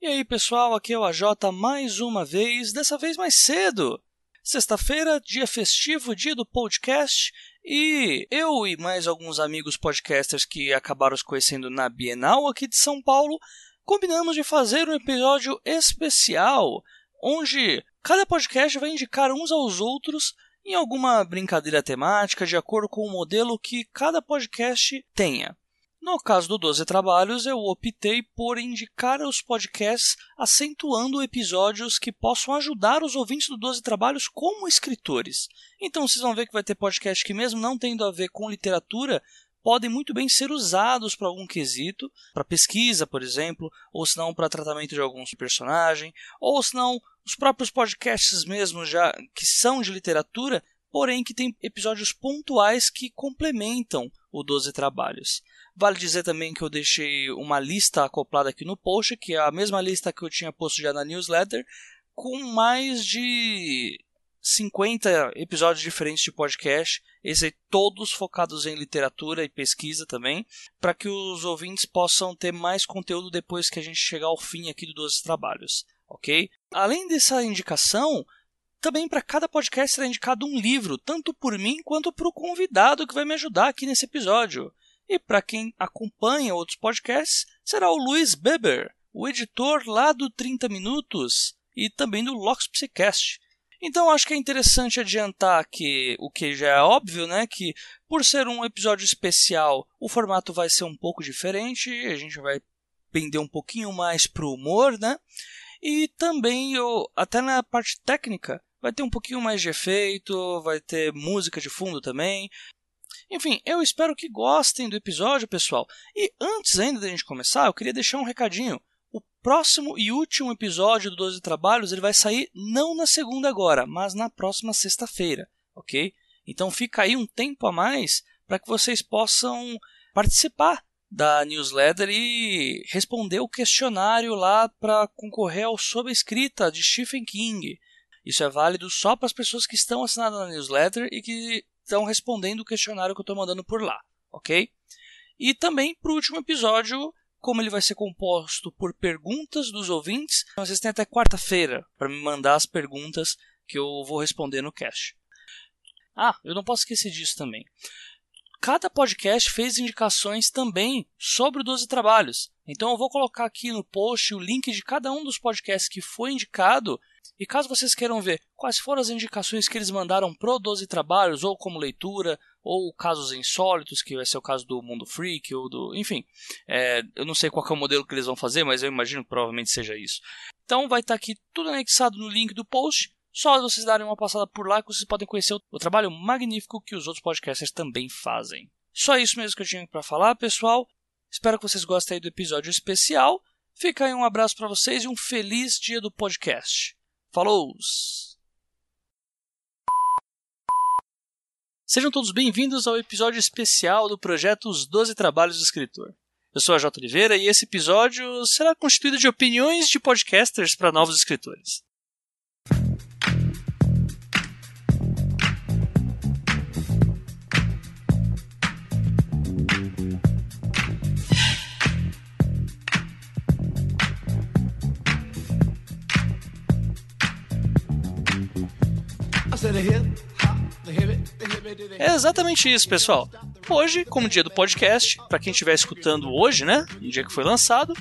E aí, pessoal, aqui é o AJ mais uma vez, dessa vez mais cedo. Sexta-feira, dia festivo, dia do podcast, e eu e mais alguns amigos podcasters que acabaram se conhecendo na Bienal aqui de São Paulo, combinamos de fazer um episódio especial, onde cada podcast vai indicar uns aos outros em alguma brincadeira temática de acordo com o modelo que cada podcast tenha. No caso do 12 Trabalhos, eu optei por indicar os podcasts acentuando episódios que possam ajudar os ouvintes do 12 Trabalhos como escritores. Então vocês vão ver que vai ter podcast que, mesmo não tendo a ver com literatura, podem muito bem ser usados para algum quesito, para pesquisa, por exemplo, ou se não para tratamento de algum personagem, ou se não os próprios podcasts mesmo já que são de literatura, porém que tem episódios pontuais que complementam o 12 Trabalhos. Vale dizer também que eu deixei uma lista acoplada aqui no post, que é a mesma lista que eu tinha posto já na newsletter, com mais de 50 episódios diferentes de podcast, esses todos focados em literatura e pesquisa também, para que os ouvintes possam ter mais conteúdo depois que a gente chegar ao fim aqui do 12 Trabalhos, ok? Além dessa indicação, também para cada podcast será indicado um livro, tanto por mim quanto para o convidado que vai me ajudar aqui nesse episódio. E para quem acompanha outros podcasts, será o Luiz Beber, o editor lá do 30 Minutos e também do Locks Psycast. Então acho que é interessante adiantar que o que já é óbvio, né, que por ser um episódio especial, o formato vai ser um pouco diferente, a gente vai pender um pouquinho mais pro humor, né? E também eu, até na parte técnica, vai ter um pouquinho mais de efeito, vai ter música de fundo também. Enfim, eu espero que gostem do episódio, pessoal. E antes ainda da gente começar, eu queria deixar um recadinho. O próximo e último episódio do 12 Trabalhos ele vai sair não na segunda agora, mas na próxima sexta-feira, ok? Então fica aí um tempo a mais para que vocês possam participar da newsletter e responder o questionário lá para concorrer ao Sob Escrita de Stephen King. Isso é válido só para as pessoas que estão assinadas na newsletter e que estão respondendo o questionário que eu estou mandando por lá, ok? E também para o último episódio, como ele vai ser composto por perguntas dos ouvintes, vocês têm até quarta-feira para me mandar as perguntas que eu vou responder no cast. Ah, eu não posso esquecer disso também. Cada podcast fez indicações também sobre o 12 trabalhos. Então eu vou colocar aqui no post o link de cada um dos podcasts que foi indicado e caso vocês queiram ver quais foram as indicações que eles mandaram pro 12 Trabalhos, ou como leitura, ou casos insólitos, que vai ser o caso do Mundo Freak, ou do. Enfim, é, eu não sei qual é o modelo que eles vão fazer, mas eu imagino que provavelmente seja isso. Então vai estar tá aqui tudo anexado no link do post. Só vocês darem uma passada por lá que vocês podem conhecer o, o trabalho magnífico que os outros podcasters também fazem. Só isso mesmo que eu tinha para falar, pessoal. Espero que vocês gostem do episódio especial. Fica aí um abraço para vocês e um feliz dia do podcast. Falou! Sejam todos bem-vindos ao episódio especial do projeto Os Doze Trabalhos do Escritor. Eu sou a J. Oliveira e esse episódio será constituído de opiniões de podcasters para novos escritores. É exatamente isso, pessoal. Hoje, como dia do podcast, para quem estiver escutando hoje, né, no dia que foi lançado,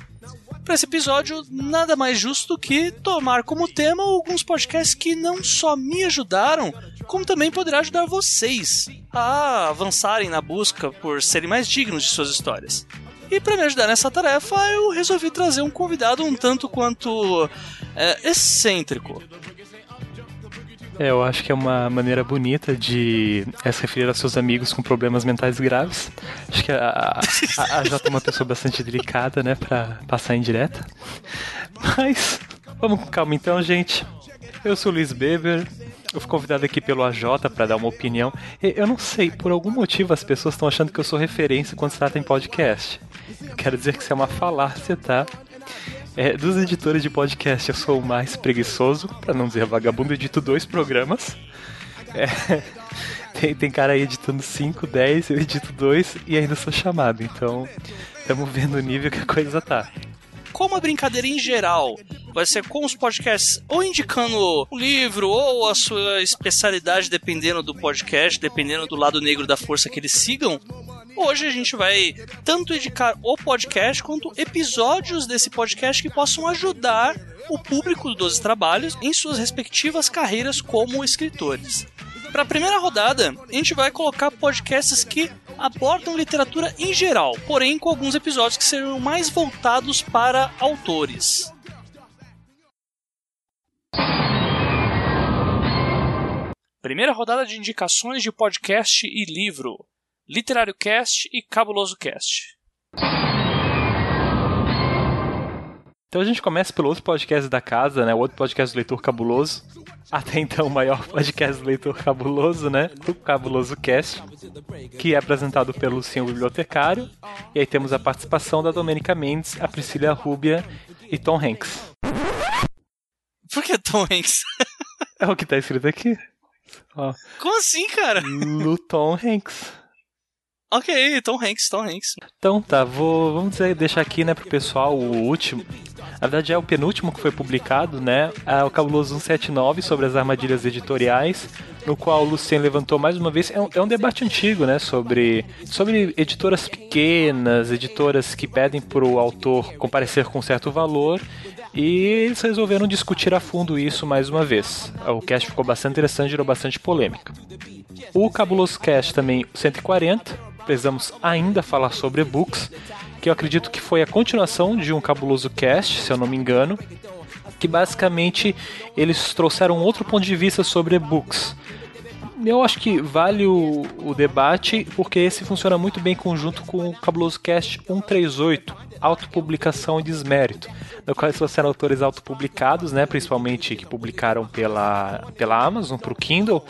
para esse episódio, nada mais justo do que tomar como tema alguns podcasts que não só me ajudaram, como também poderá ajudar vocês a avançarem na busca por serem mais dignos de suas histórias. E para me ajudar nessa tarefa, eu resolvi trazer um convidado um tanto quanto é, excêntrico. É, eu acho que é uma maneira bonita de é, se referir a seus amigos com problemas mentais graves. Acho que a, a, a Jota é uma pessoa bastante delicada, né, pra passar em direta. Mas, vamos com calma então, gente. Eu sou o Luiz Beber, eu fui convidado aqui pelo AJ para dar uma opinião. Eu não sei, por algum motivo as pessoas estão achando que eu sou referência quando se trata em podcast. quero dizer que isso é uma falácia, tá? É, dos editores de podcast, eu sou o mais preguiçoso, para não dizer vagabundo, edito dois programas. É, tem, tem cara aí editando 5, 10, eu edito dois e ainda sou chamado. Então, estamos vendo o nível que a coisa tá. como a brincadeira em geral vai ser com os podcasts ou indicando um livro ou a sua especialidade, dependendo do podcast, dependendo do lado negro da força que eles sigam. Hoje a gente vai tanto indicar o podcast quanto episódios desse podcast que possam ajudar o público dos trabalhos em suas respectivas carreiras como escritores. Para a primeira rodada, a gente vai colocar podcasts que abordam literatura em geral, porém com alguns episódios que serão mais voltados para autores. Primeira rodada de indicações de podcast e livro. Literário Cast e Cabuloso Cast. Então a gente começa pelo outro podcast da casa, né? O outro podcast do Leitor Cabuloso. Até então o maior podcast do Leitor Cabuloso, né? O Cabuloso Cast, que é apresentado pelo Senhor Bibliotecário. E aí temos a participação da Domênica Mendes, a Priscila Rubia e Tom Hanks. Por que Tom Hanks? é o que tá escrito aqui. Ó. Como assim, cara? No Tom Hanks. Ok, Tom Hanks, Tom Hanks. Então tá, vou, vamos dizer, deixar aqui, né, pro pessoal o último. Na verdade é o penúltimo que foi publicado, né? É o Cabuloso 179 sobre as armadilhas editoriais, no qual o Lucien levantou mais uma vez. É um, é um debate antigo, né? Sobre, sobre editoras pequenas, editoras que pedem pro autor comparecer com certo valor e eles resolveram discutir a fundo isso mais uma vez. O cast ficou bastante interessante, gerou bastante polêmica. O Cabuloso Cast também 140, precisamos ainda falar sobre e-books, que eu acredito que foi a continuação de um Cabuloso Cast, se eu não me engano, que basicamente eles trouxeram outro ponto de vista sobre e-books. Eu acho que vale o, o debate, porque esse funciona muito bem conjunto com o Cabuloso Cast 138, autopublicação e desmérito no qual eles trouxeram autores autopublicados, né, principalmente que publicaram pela, pela Amazon para o Kindle,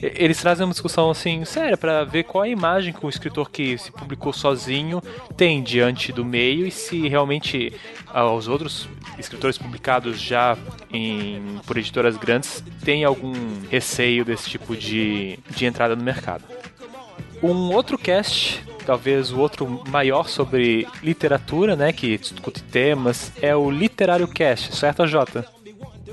eles trazem uma discussão assim séria para ver qual a imagem que o escritor que se publicou sozinho tem diante do meio e se realmente ah, os outros escritores publicados já em, por editoras grandes têm algum receio desse tipo de, de entrada no mercado. Um outro cast talvez o outro maior sobre literatura, né, que discute temas, é o Literário Cast, certo, Jota?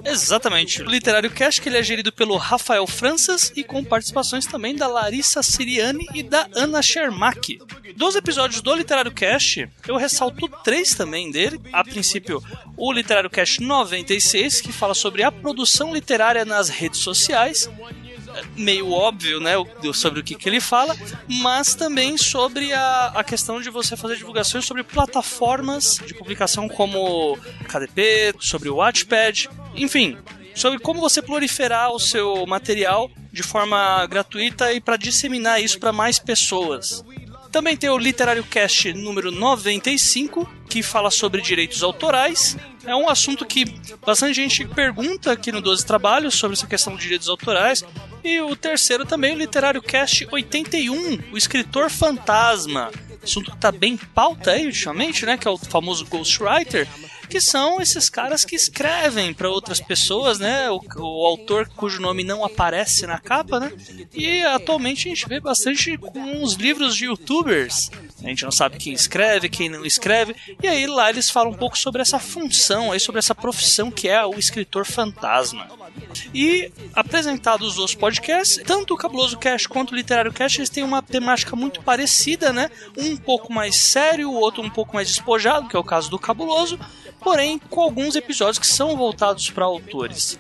Exatamente. O Literário Cast que ele é gerido pelo Rafael Franças e com participações também da Larissa Siriani e da Ana Schermack. Dos episódios do Literário Cast, eu ressalto três também dele. A princípio, o Literário Cast 96, que fala sobre a produção literária nas redes sociais, meio óbvio, né, sobre o que, que ele fala, mas também sobre a, a questão de você fazer divulgações sobre plataformas de publicação como KDP, sobre o Watchpad, enfim, sobre como você proliferar o seu material de forma gratuita e para disseminar isso para mais pessoas. Também tem o Literário Cast número 95, que fala sobre direitos autorais. É um assunto que bastante gente pergunta aqui no 12 Trabalhos sobre essa questão de direitos autorais. E o terceiro também, o Literário Cast 81, o escritor fantasma. Assunto que está bem pauta aí ultimamente, né? Que é o famoso Ghostwriter que são esses caras que escrevem para outras pessoas, né? O, o, autor cujo nome não aparece na capa, né? E atualmente a gente vê bastante com os livros de youtubers. A gente não sabe quem escreve, quem não escreve. E aí lá eles falam um pouco sobre essa função, aí sobre essa profissão que é o escritor fantasma. E apresentados os podcasts, tanto o Cabuloso Cast quanto o Literário Cast, eles têm uma temática muito parecida, né? Um um pouco mais sério, o outro um pouco mais despojado, que é o caso do Cabuloso, porém com alguns episódios que são voltados para autores.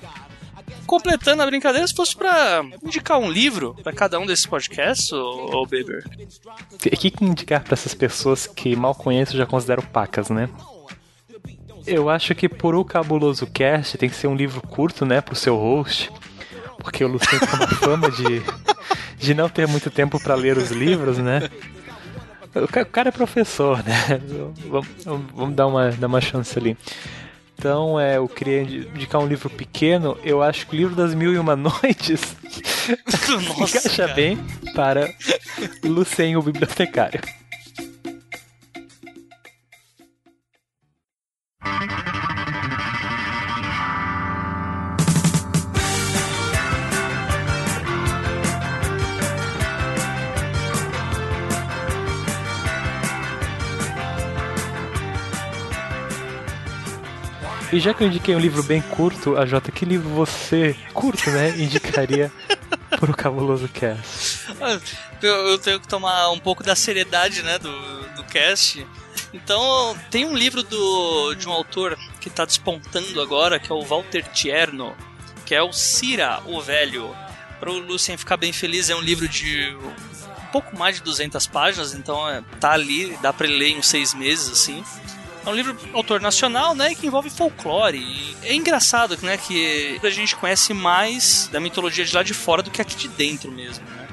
Completando a brincadeira, se fosse para indicar um livro para cada um desses podcasts, ou, ou Beber? O que, que indicar para essas pessoas que mal conheço já considero pacas, né? Eu acho que por o Cabuloso Cast tem que ser um livro curto, né, pro seu host, porque o Luciano tem uma fama de, de não ter muito tempo para ler os livros, né? O cara é professor, né? Vamos, vamos dar, uma, dar uma chance ali. Então, é, eu queria indicar um livro pequeno. Eu acho que o livro das Mil e Uma Noites Nossa, encaixa cara. bem para Lucien, o bibliotecário. E já que eu indiquei um livro bem curto, a Jota, que livro você, curto, né, indicaria para o Cabuloso Cast? Eu, tenho que tomar um pouco da seriedade, né, do, do cast. Então, tem um livro do, de um autor que está despontando agora, que é o Walter Tierno, que é o Cira, o Velho. Para o Lucien ficar bem feliz, é um livro de um pouco mais de 200 páginas, então é, tá ali, dá para ler em seis meses, assim. É um livro autor nacional, né, que envolve folclore. E é engraçado, né, que a gente conhece mais da mitologia de lá de fora do que aqui de dentro mesmo, né?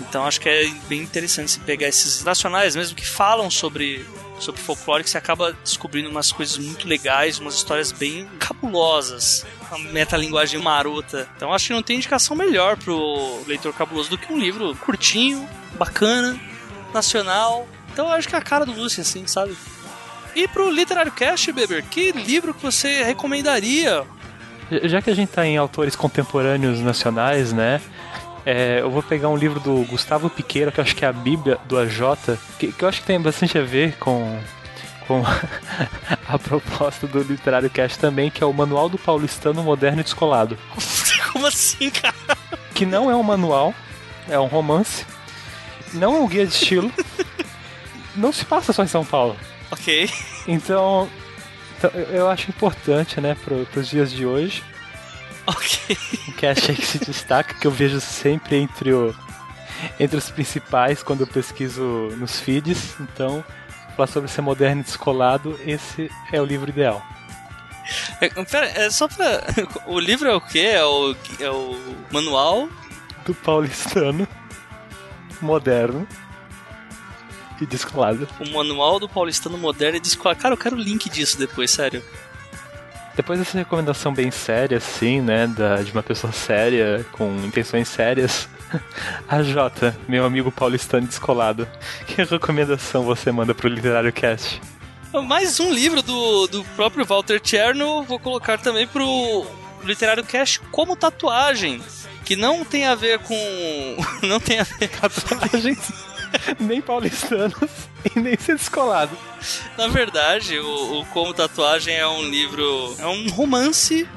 Então acho que é bem interessante se pegar esses nacionais mesmo que falam sobre sobre folclore que você acaba descobrindo umas coisas muito legais, umas histórias bem cabulosas, uma metalinguagem marota. Então acho que não tem indicação melhor pro leitor cabuloso do que um livro curtinho, bacana, nacional. Então acho que é a cara do Lúcio, assim, sabe? E pro Literário Cast, Beber, que livro que você recomendaria? Já que a gente tá em autores contemporâneos nacionais, né? É, eu vou pegar um livro do Gustavo Piqueira, que eu acho que é a Bíblia do AJ, que, que eu acho que tem bastante a ver com, com a proposta do Literário Cast também, que é o Manual do Paulistano Moderno e Descolado. Como assim, cara? Que não é um manual, é um romance, não é um guia de estilo, não se passa só em São Paulo. Ok. Então, então eu acho importante, né, para os dias de hoje. Ok. Um cast que se destaca, que eu vejo sempre entre, o, entre os principais quando eu pesquiso nos feeds. Então, falar sobre ser moderno e descolado, esse é o livro ideal. É, pera, é só pra. O livro é o quê? É o, é o manual? Do paulistano moderno e descolado. O manual do paulistano moderno e descolado. Cara, eu quero o link disso depois, sério. Depois dessa recomendação bem séria, assim, né, da, de uma pessoa séria, com intenções sérias, a Jota, meu amigo paulistano descolado, que recomendação você manda pro Literário Cast? Mais um livro do, do próprio Walter Cherno, vou colocar também pro Literário Cast como tatuagem, que não tem a ver com... não tem a ver com tatuagens nem paulistanos e nem ser descolado. Na verdade, o, o Como Tatuagem é um livro. É um romance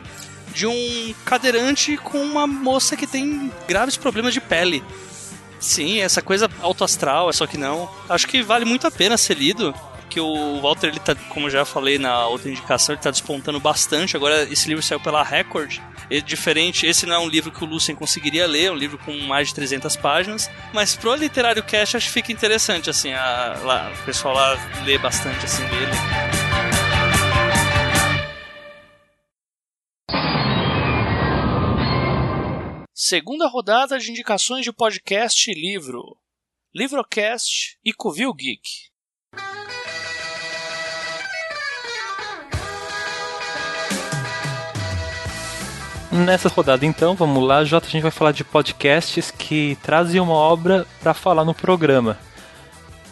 de um cadeirante com uma moça que tem graves problemas de pele. Sim, essa coisa autoastral, é só que não. Acho que vale muito a pena ser lido que o Walter, ele tá, como já falei na outra indicação, ele tá despontando bastante. Agora, esse livro saiu pela Record. É diferente, esse não é um livro que o Lucien conseguiria ler, é um livro com mais de 300 páginas. Mas pro Literário Cash, acho que fica interessante, assim, a, lá, o pessoal lá lê bastante, assim, dele. Segunda rodada de indicações de podcast e livro. Livrocast e Covil Geek. Nessa rodada, então, vamos lá, Jota, a gente vai falar de podcasts que trazem uma obra para falar no programa.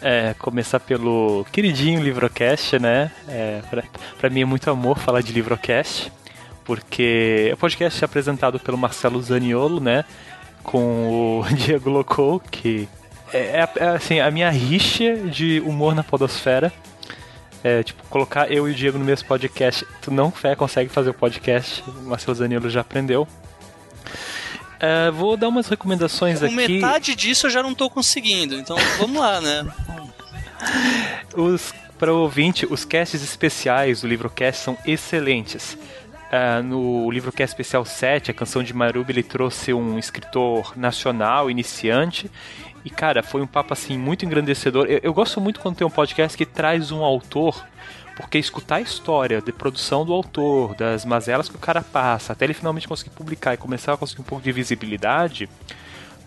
É, começar pelo queridinho Livrocast, né? É, para mim é muito amor falar de Livrocast, porque é um podcast apresentado pelo Marcelo Zaniolo, né? Com o Diego Locou, que é, é, é assim, a minha rixa de humor na podosfera. É, tipo, colocar eu e o Diego no mesmo podcast, tu não consegue fazer o podcast, o Marcelo Zanilo já aprendeu. É, vou dar umas recomendações Com aqui. metade disso eu já não tô conseguindo, então vamos lá, né? Os, para o ouvinte, os casts especiais do Livrocast são excelentes. Uh, no Livrocast Especial 7, a canção de Maruba, ele trouxe um escritor nacional, iniciante, e, cara, foi um papo, assim, muito engrandecedor. Eu, eu, gosto muito quando tem um podcast que traz um autor, porque escutar a história de produção do autor, das mazelas que o cara passa, até ele finalmente conseguir publicar e começar a conseguir um pouco de visibilidade,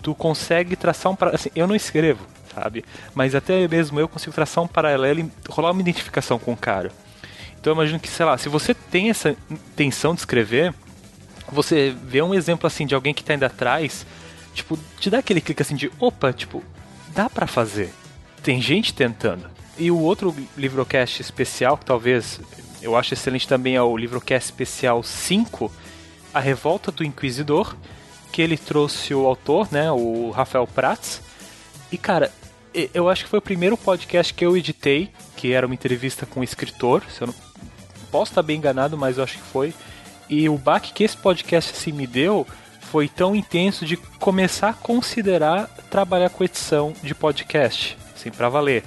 tu consegue traçar um... Assim, eu não escrevo, sabe? Mas até mesmo eu consigo traçar um paralelo e rolar uma identificação com o cara. Então eu imagino que, sei lá, se você tem essa intenção de escrever, você vê um exemplo, assim, de alguém que está indo atrás tipo, te dá aquele clique assim de, opa, tipo, dá para fazer. Tem gente tentando. E o outro livrocast especial, que talvez eu acho excelente também, é o livrocast especial 5, A Revolta do Inquisidor, que ele trouxe o autor, né, o Rafael Prats. E cara, eu acho que foi o primeiro podcast que eu editei, que era uma entrevista com um escritor, se eu não Posso estar bem enganado, mas eu acho que foi. E o baque que esse podcast assim me deu foi tão intenso de começar a considerar trabalhar com edição de podcast, assim, para valer.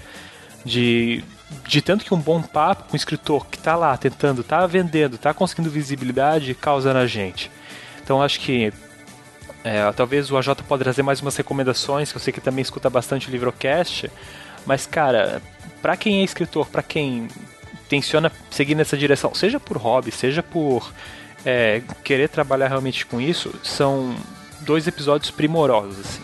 De, de tanto que um bom papo com um escritor que está lá tentando, está vendendo, está conseguindo visibilidade, causa na gente. Então acho que é, talvez o AJ pode trazer mais umas recomendações, que eu sei que também escuta bastante o Livrocast, mas cara, para quem é escritor, para quem tenciona seguir nessa direção, seja por hobby, seja por é, querer trabalhar realmente com isso, são dois episódios primorosos, assim.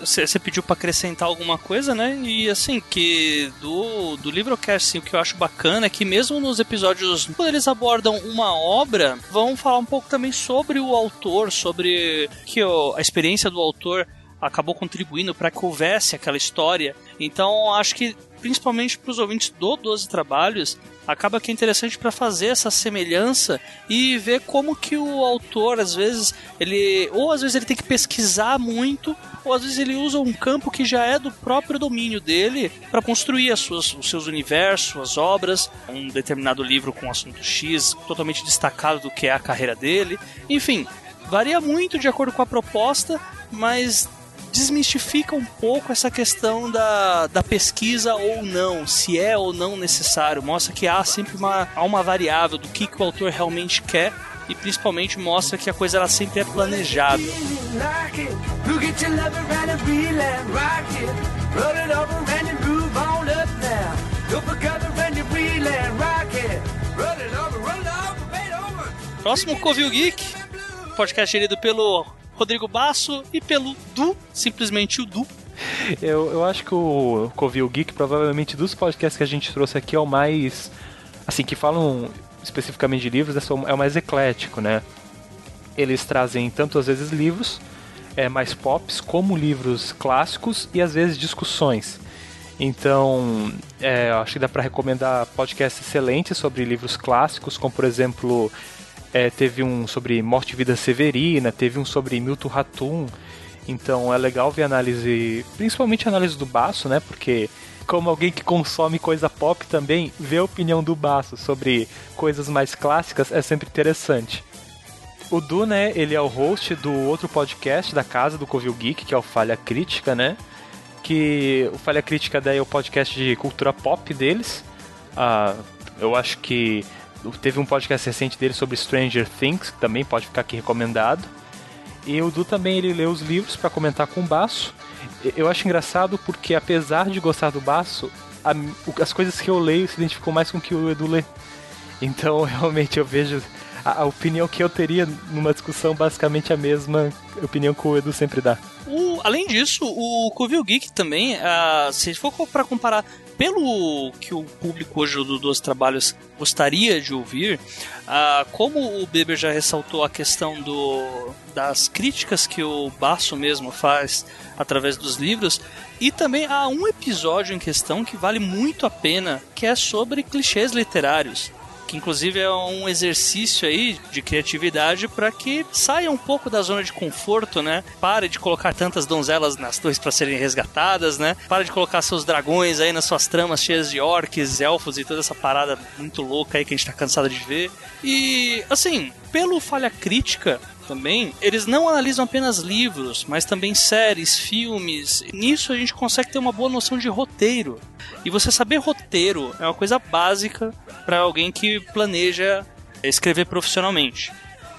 Você pediu para acrescentar alguma coisa, né? E assim, que do, do Livrocast, assim, o que eu acho bacana é que mesmo nos episódios, quando eles abordam uma obra, vão falar um pouco também sobre o autor, sobre que ó, a experiência do autor acabou contribuindo para que houvesse aquela história. Então, acho que principalmente para os ouvintes do 12 Trabalhos, acaba que é interessante para fazer essa semelhança e ver como que o autor às vezes ele ou às vezes ele tem que pesquisar muito ou às vezes ele usa um campo que já é do próprio domínio dele para construir as suas, os seus universos, as obras, um determinado livro com assunto X totalmente destacado do que é a carreira dele, enfim, varia muito de acordo com a proposta, mas desmistifica um pouco essa questão da, da pesquisa ou não, se é ou não necessário. Mostra que há sempre uma, há uma variável do que, que o autor realmente quer e principalmente mostra que a coisa ela sempre é planejada. Próximo Covil Geek, podcast gerido pelo Rodrigo Basso e pelo Du, simplesmente o Du. Eu, eu acho que o Covil Geek, provavelmente dos podcasts que a gente trouxe aqui, é o mais. Assim, que falam especificamente de livros, é o mais eclético, né? Eles trazem tanto às vezes livros é, mais pops, como livros clássicos e às vezes discussões. Então, é, acho que dá para recomendar podcasts excelentes sobre livros clássicos, como por exemplo é, teve um sobre Morte e Vida Severina, teve um sobre Milton Ratum. Então é legal ver a análise, principalmente a análise do Baço, né? Porque como alguém que consome coisa pop também, ver a opinião do Baço sobre coisas mais clássicas é sempre interessante. O Du, né, ele é o host do outro podcast da casa do Covil Geek, que é o Falha Crítica, né? Que o Falha Crítica daí é o podcast de cultura pop deles. Ah, eu acho que Teve um podcast recente dele sobre Stranger Things, que também pode ficar aqui recomendado. E o Du também ele lê os livros para comentar com o Baço. Eu acho engraçado porque, apesar de gostar do Baço, a, as coisas que eu leio se identificam mais com o que o Edu lê. Então, realmente, eu vejo a, a, opinião que eu teria numa discussão basicamente a mesma opinião que o Edu sempre dá. O, além disso, o Covil Geek também, uh, se for para comparar pelo que o público hoje do Dois Trabalhos gostaria de ouvir, ah, como o Beber já ressaltou a questão do, das críticas que o Basso mesmo faz através dos livros, e também há um episódio em questão que vale muito a pena, que é sobre clichês literários que inclusive é um exercício aí de criatividade para que saia um pouco da zona de conforto, né? Pare de colocar tantas donzelas nas torres para serem resgatadas, né? Pare de colocar seus dragões aí nas suas tramas cheias de orcs, elfos e toda essa parada muito louca aí que a gente tá cansado de ver. E assim, pelo falha crítica, também, eles não analisam apenas livros, mas também séries, filmes. Nisso a gente consegue ter uma boa noção de roteiro. E você saber roteiro é uma coisa básica para alguém que planeja escrever profissionalmente.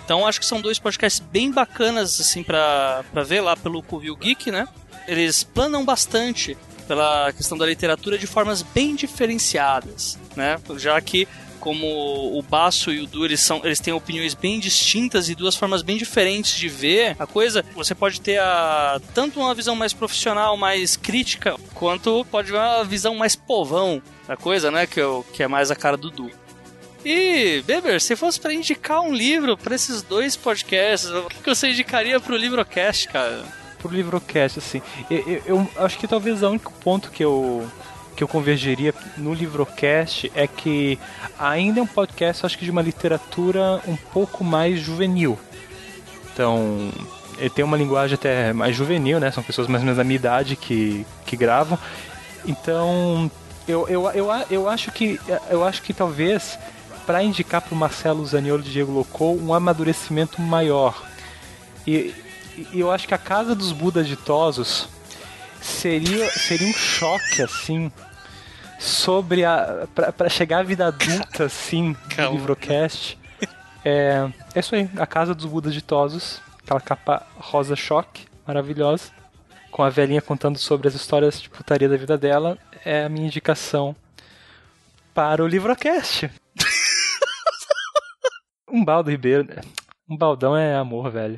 Então acho que são dois podcasts bem bacanas assim para ver lá pelo Covil Geek, né? Eles planam bastante pela questão da literatura de formas bem diferenciadas, né? Já que como o Baço e o Du, eles, são, eles têm opiniões bem distintas e duas formas bem diferentes de ver a coisa, você pode ter a, tanto uma visão mais profissional, mais crítica, quanto pode ver uma visão mais povão da coisa, né? Que, é, que é mais a cara do Du. E, Beber, se fosse para indicar um livro para esses dois podcasts, o que você indicaria pro Livrocast, cara? Pro Livrocast, assim, eu, eu, eu acho que talvez o único ponto que eu que eu convergeria no Livrocast é que ainda é um podcast, acho que de uma literatura um pouco mais juvenil. Então, ele tem uma linguagem até mais juvenil, né? São pessoas mais ou menos da minha idade que, que gravam. Então, eu, eu, eu, eu acho que eu acho que talvez para indicar para o Marcelo Zaniolo e Diego Locou um amadurecimento maior. E, e, eu acho que a Casa dos Budas Ditosos seria, seria um choque, assim, sobre a. para chegar à vida adulta, assim, do Livrocast. É, é isso aí, a Casa dos Budas Ditosos, aquela capa rosa choque, maravilhosa, com a velhinha contando sobre as histórias de putaria da vida dela, é a minha indicação para o Livrocast. um baldo Ribeiro. Um baldão é amor, velho.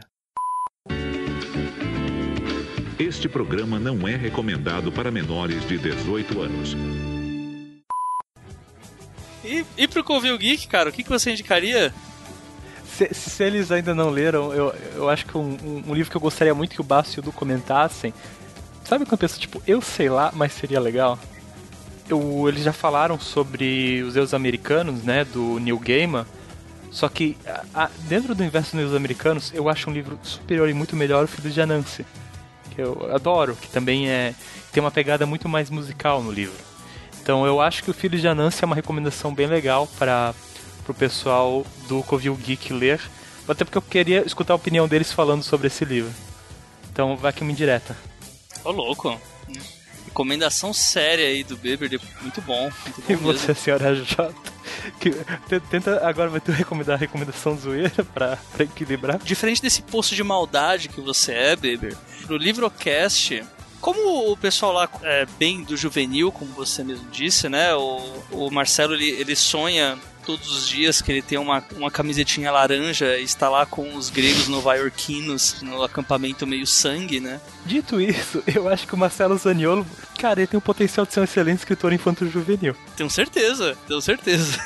Este programa não é recomendado para menores de 18 anos. E, e pro Covil Geek, cara, o que, que você indicaria? Se, se, eles ainda não leram, eu, eu acho que um, um, livro que eu gostaria muito que o Basso e o Du comentassem. Sabe quando eu penso, tipo, eu sei lá, mas seria legal? Eu, eles já falaram sobre os Deus Americanos, né, do Neil Gaiman. Só que a, a, dentro do universo dos Americanos, eu acho um livro superior e muito melhor o Filho de Anansi. Que eu adoro, que também é tem uma pegada muito mais musical no livro. Então eu acho que o Filho de Anansi é uma recomendação bem legal para pro pessoal do Covil Geek ler. Até porque eu queria escutar a opinião deles falando sobre esse livro. Então vai aqui uma indireta. Ô louco. Recomendação séria aí do Beber, muito bom. Muito bom e você, mesmo. senhora J? Que, tenta agora vai ter recomendar a recomendação zoeira pra, pra equilibrar. Diferente desse poço de maldade que você é, Beber, pro Livrocast, como o pessoal lá é bem do juvenil, como você mesmo disse, né? O, o Marcelo ele, ele sonha todos os dias que ele tem uma, uma camisetinha laranja e está lá com os gregos novaiorquinos no acampamento meio sangue, né? Dito isso, eu acho que o Marcelo Zaniolo, cara, ele tem o potencial de ser um excelente escritor infanto-juvenil. Tenho certeza, tenho certeza.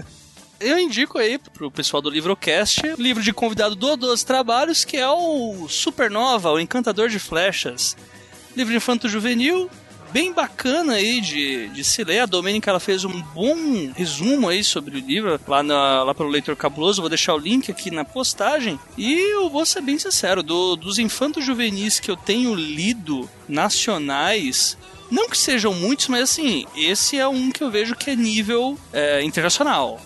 eu indico aí pro pessoal do Livrocast o livro de convidado do 12 Trabalhos, que é o Supernova, o Encantador de Flechas. Livro infanto-juvenil, bem bacana aí de, de se ler. A Domênica ela fez um bom resumo aí sobre o livro lá, na, lá pelo Leitor Cabuloso. Vou deixar o link aqui na postagem. E eu vou ser bem sincero: do, dos infantos juvenis que eu tenho lido nacionais, não que sejam muitos, mas assim, esse é um que eu vejo que é nível é, internacional.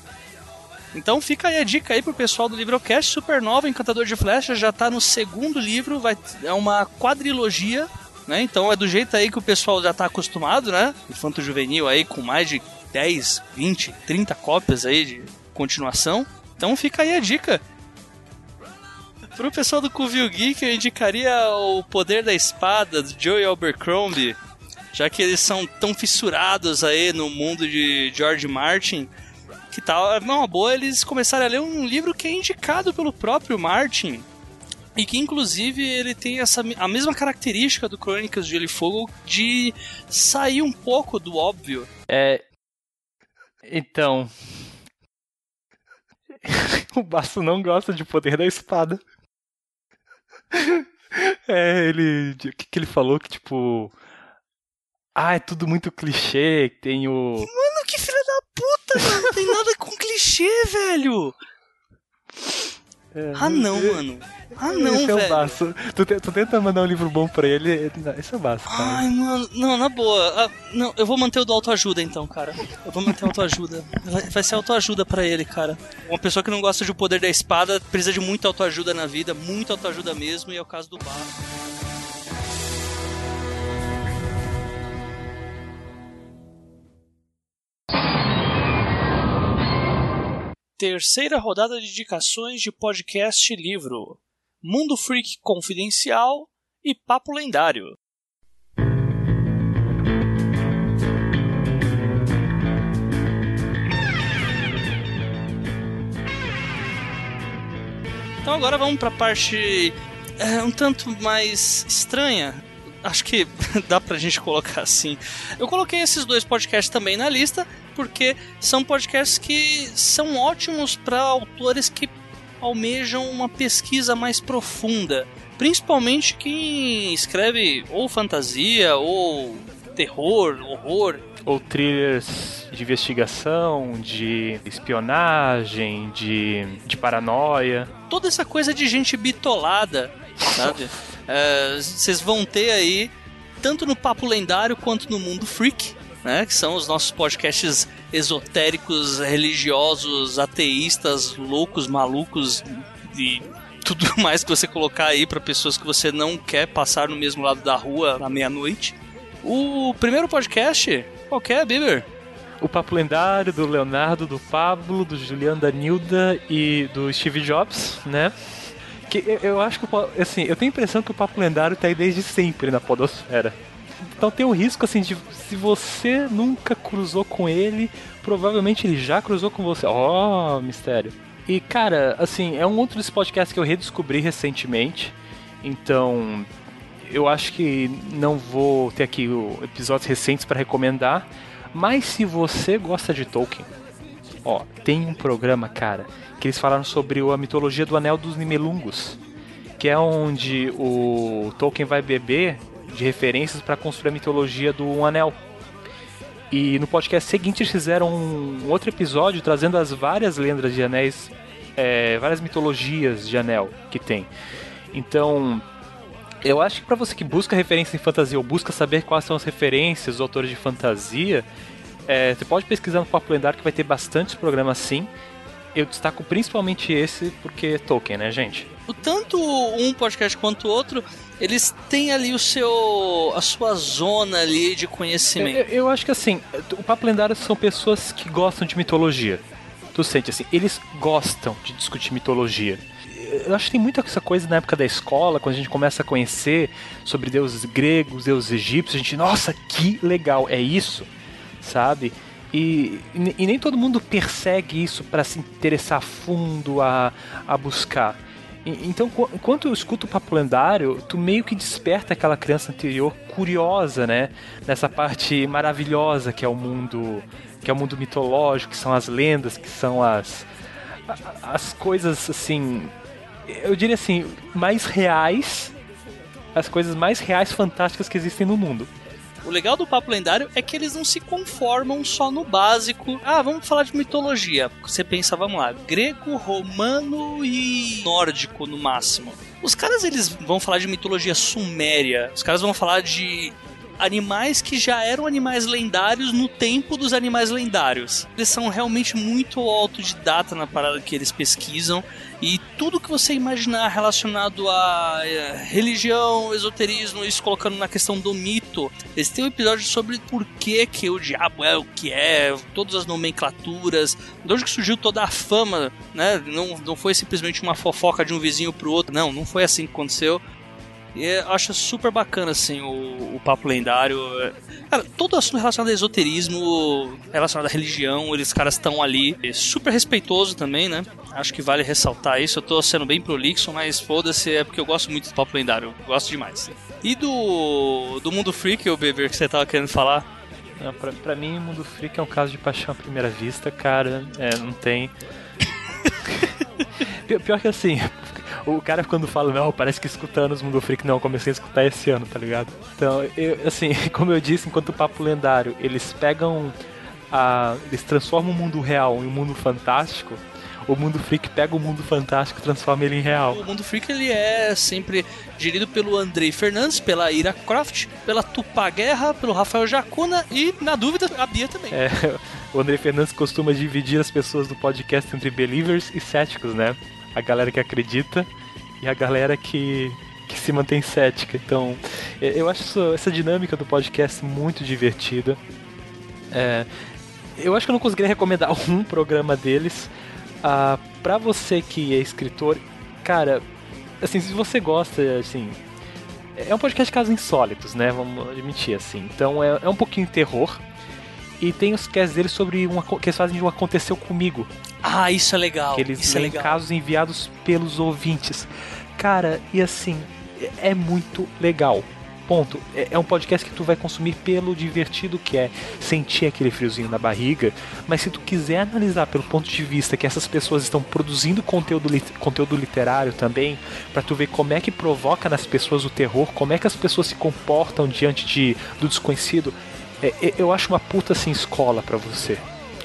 Então fica aí a dica aí pro pessoal do Livrocast Supernova Encantador de Flechas já tá no segundo livro, vai é uma quadrilogia né? Então é do jeito aí que o pessoal já tá acostumado, né? Infanto juvenil aí com mais de 10, 20, 30 cópias aí de continuação. Então fica aí a dica. Pro pessoal do Cuvil Geek, eu indicaria o Poder da Espada, do Joey Abercrombie, já que eles são tão fissurados aí no mundo de George Martin, que tal, é uma boa eles começarem a ler um livro que é indicado pelo próprio Martin, e que inclusive ele tem essa, a mesma característica do Crônicas de Gelo e Fogo de sair um pouco do óbvio. É. Então. o Baço não gosta de poder da espada. É, ele. O que, que ele falou? Que tipo. Ah, é tudo muito clichê, tem o. Mano, que filha da puta, mano. Não tem nada com clichê, velho. É, ah, não, mano. Ah, não, Esse velho. é o Baço. Tu, tu, tenta mandar um livro bom pra ele, esse é o Baço, cara. Ai, mano, não, na boa. Ah, não, eu vou manter o do autoajuda então, cara. Eu vou manter o autoajuda. Vai, vai ser autoajuda pra ele, cara. Uma pessoa que não gosta de o poder da espada precisa de muita autoajuda na vida, muita autoajuda mesmo, e é o caso do Baço. Terceira rodada de indicações de podcast livro. Mundo Freak Confidencial e Papo Lendário. Então agora vamos para a parte é, um tanto mais estranha. Acho que dá pra gente colocar assim. Eu coloquei esses dois podcasts também na lista, porque são podcasts que são ótimos para autores que almejam uma pesquisa mais profunda. Principalmente quem escreve ou fantasia, ou terror, horror. Ou thrillers de investigação, de espionagem, de, de paranoia. Toda essa coisa de gente bitolada, sabe? É, vocês vão ter aí, tanto no Papo Lendário quanto no Mundo Freak, né? Que são os nossos podcasts esotéricos, religiosos, ateístas, loucos, malucos e tudo mais que você colocar aí para pessoas que você não quer passar no mesmo lado da rua à meia-noite. O primeiro podcast, qual que é, Bieber? O Papo Lendário do Leonardo, do Pablo, do Juliano, da Nilda e do Steve Jobs, né? Que eu, eu acho que, assim, eu tenho a impressão que o Papo Lendário tá aí desde sempre na podosfera. Então tem o risco, assim, de se você nunca cruzou com ele, provavelmente ele já cruzou com você. Oh, mistério. E, cara, assim, é um outro dos podcasts que eu redescobri recentemente. Então, eu acho que não vou ter aqui episódios recentes para recomendar. Mas se você gosta de Tolkien, ó, tem um programa, cara, que eles falaram sobre a mitologia do Anel dos Nimelungos, que é onde o Tolkien vai beber de referências para construir a mitologia do Anel. E no podcast seguinte eles fizeram um outro episódio trazendo as várias lendas de anéis, é, várias mitologias de anel que tem. Então, eu acho que para você que busca referência em fantasia ou busca saber quais são as referências dos autores de fantasia, é, você pode pesquisar no Papo Lendário que vai ter bastantes programas sim. Eu destaco principalmente esse porque é Tolkien, né, gente? O tanto um podcast quanto o outro eles têm ali o seu a sua zona ali de conhecimento. Eu, eu acho que assim, o Papo Lendário são pessoas que gostam de mitologia. Tu sente assim, eles gostam de discutir mitologia. Eu acho que tem muita essa coisa na época da escola, quando a gente começa a conhecer sobre deuses gregos, deuses egípcios, a gente, nossa, que legal, é isso, sabe? E, e nem todo mundo persegue isso para se interessar a fundo, a, a buscar. Então, enquanto eu escuto o papo lendário, tu meio que desperta aquela criança anterior curiosa, né? Nessa parte maravilhosa que é o mundo, que é o mundo mitológico, que são as lendas, que são as as coisas assim, eu diria assim, mais reais, as coisas mais reais fantásticas que existem no mundo. O legal do Papo Lendário é que eles não se conformam só no básico. Ah, vamos falar de mitologia. Você pensa, vamos lá, grego, romano e nórdico no máximo. Os caras eles vão falar de mitologia suméria. Os caras vão falar de animais que já eram animais lendários no tempo dos animais lendários. Eles são realmente muito autodidata na parada que eles pesquisam e tudo que você imaginar relacionado a eh, religião, esoterismo, isso colocando na questão do mito. Eles têm um episódio sobre por que, que o diabo é o que é, todas as nomenclaturas, de onde que surgiu toda a fama, né? Não, não foi simplesmente uma fofoca de um vizinho pro outro, não, não foi assim que aconteceu. E acho super bacana, assim, o, o papo lendário. Cara, todo assunto relacionado a esoterismo, relacionado à religião, eles caras estão ali. E super respeitoso também, né? Acho que vale ressaltar isso. Eu tô sendo bem prolixo, mas foda-se, é porque eu gosto muito do papo lendário. Eu gosto demais. E do, do Mundo Freak, o Beber, que você tava querendo falar? Não, pra, pra mim, o Mundo Freak é um caso de paixão à primeira vista, cara. É, não tem. Pior que assim, o cara quando fala, não, parece que escuta anos Mundo Freak, não, comecei a escutar esse ano, tá ligado? Então, eu, assim, como eu disse, enquanto o papo lendário, eles pegam a. Eles transformam o mundo real em um mundo fantástico. O mundo freak pega o mundo fantástico e transforma ele em real. O mundo freak ele é sempre gerido pelo Andrei Fernandes, pela Ira Croft, pela Tupá Guerra, pelo Rafael Jacuna e, na dúvida, a Bia também. É, o Andrei Fernandes costuma dividir as pessoas do podcast entre believers e céticos, né? A galera que acredita e a galera que, que se mantém cética. Então, eu acho essa dinâmica do podcast muito divertida. É, eu acho que eu não conseguiria recomendar um programa deles. Ah, para você que é escritor, cara, assim, se você gosta, assim, é um podcast de casos insólitos, né? Vamos admitir, assim. Então é, é um pouquinho terror. E tem os casts deles sobre uma, que eles fazem de um aconteceu comigo. Ah, isso é legal. Que eles é leem legal. casos enviados pelos ouvintes. Cara, e assim, é muito legal. Ponto. É, é um podcast que tu vai consumir pelo divertido que é sentir aquele friozinho na barriga, mas se tu quiser analisar pelo ponto de vista que essas pessoas estão produzindo conteúdo, conteúdo literário também, para tu ver como é que provoca nas pessoas o terror, como é que as pessoas se comportam diante de, do desconhecido, é, é, eu acho uma puta assim escola para você.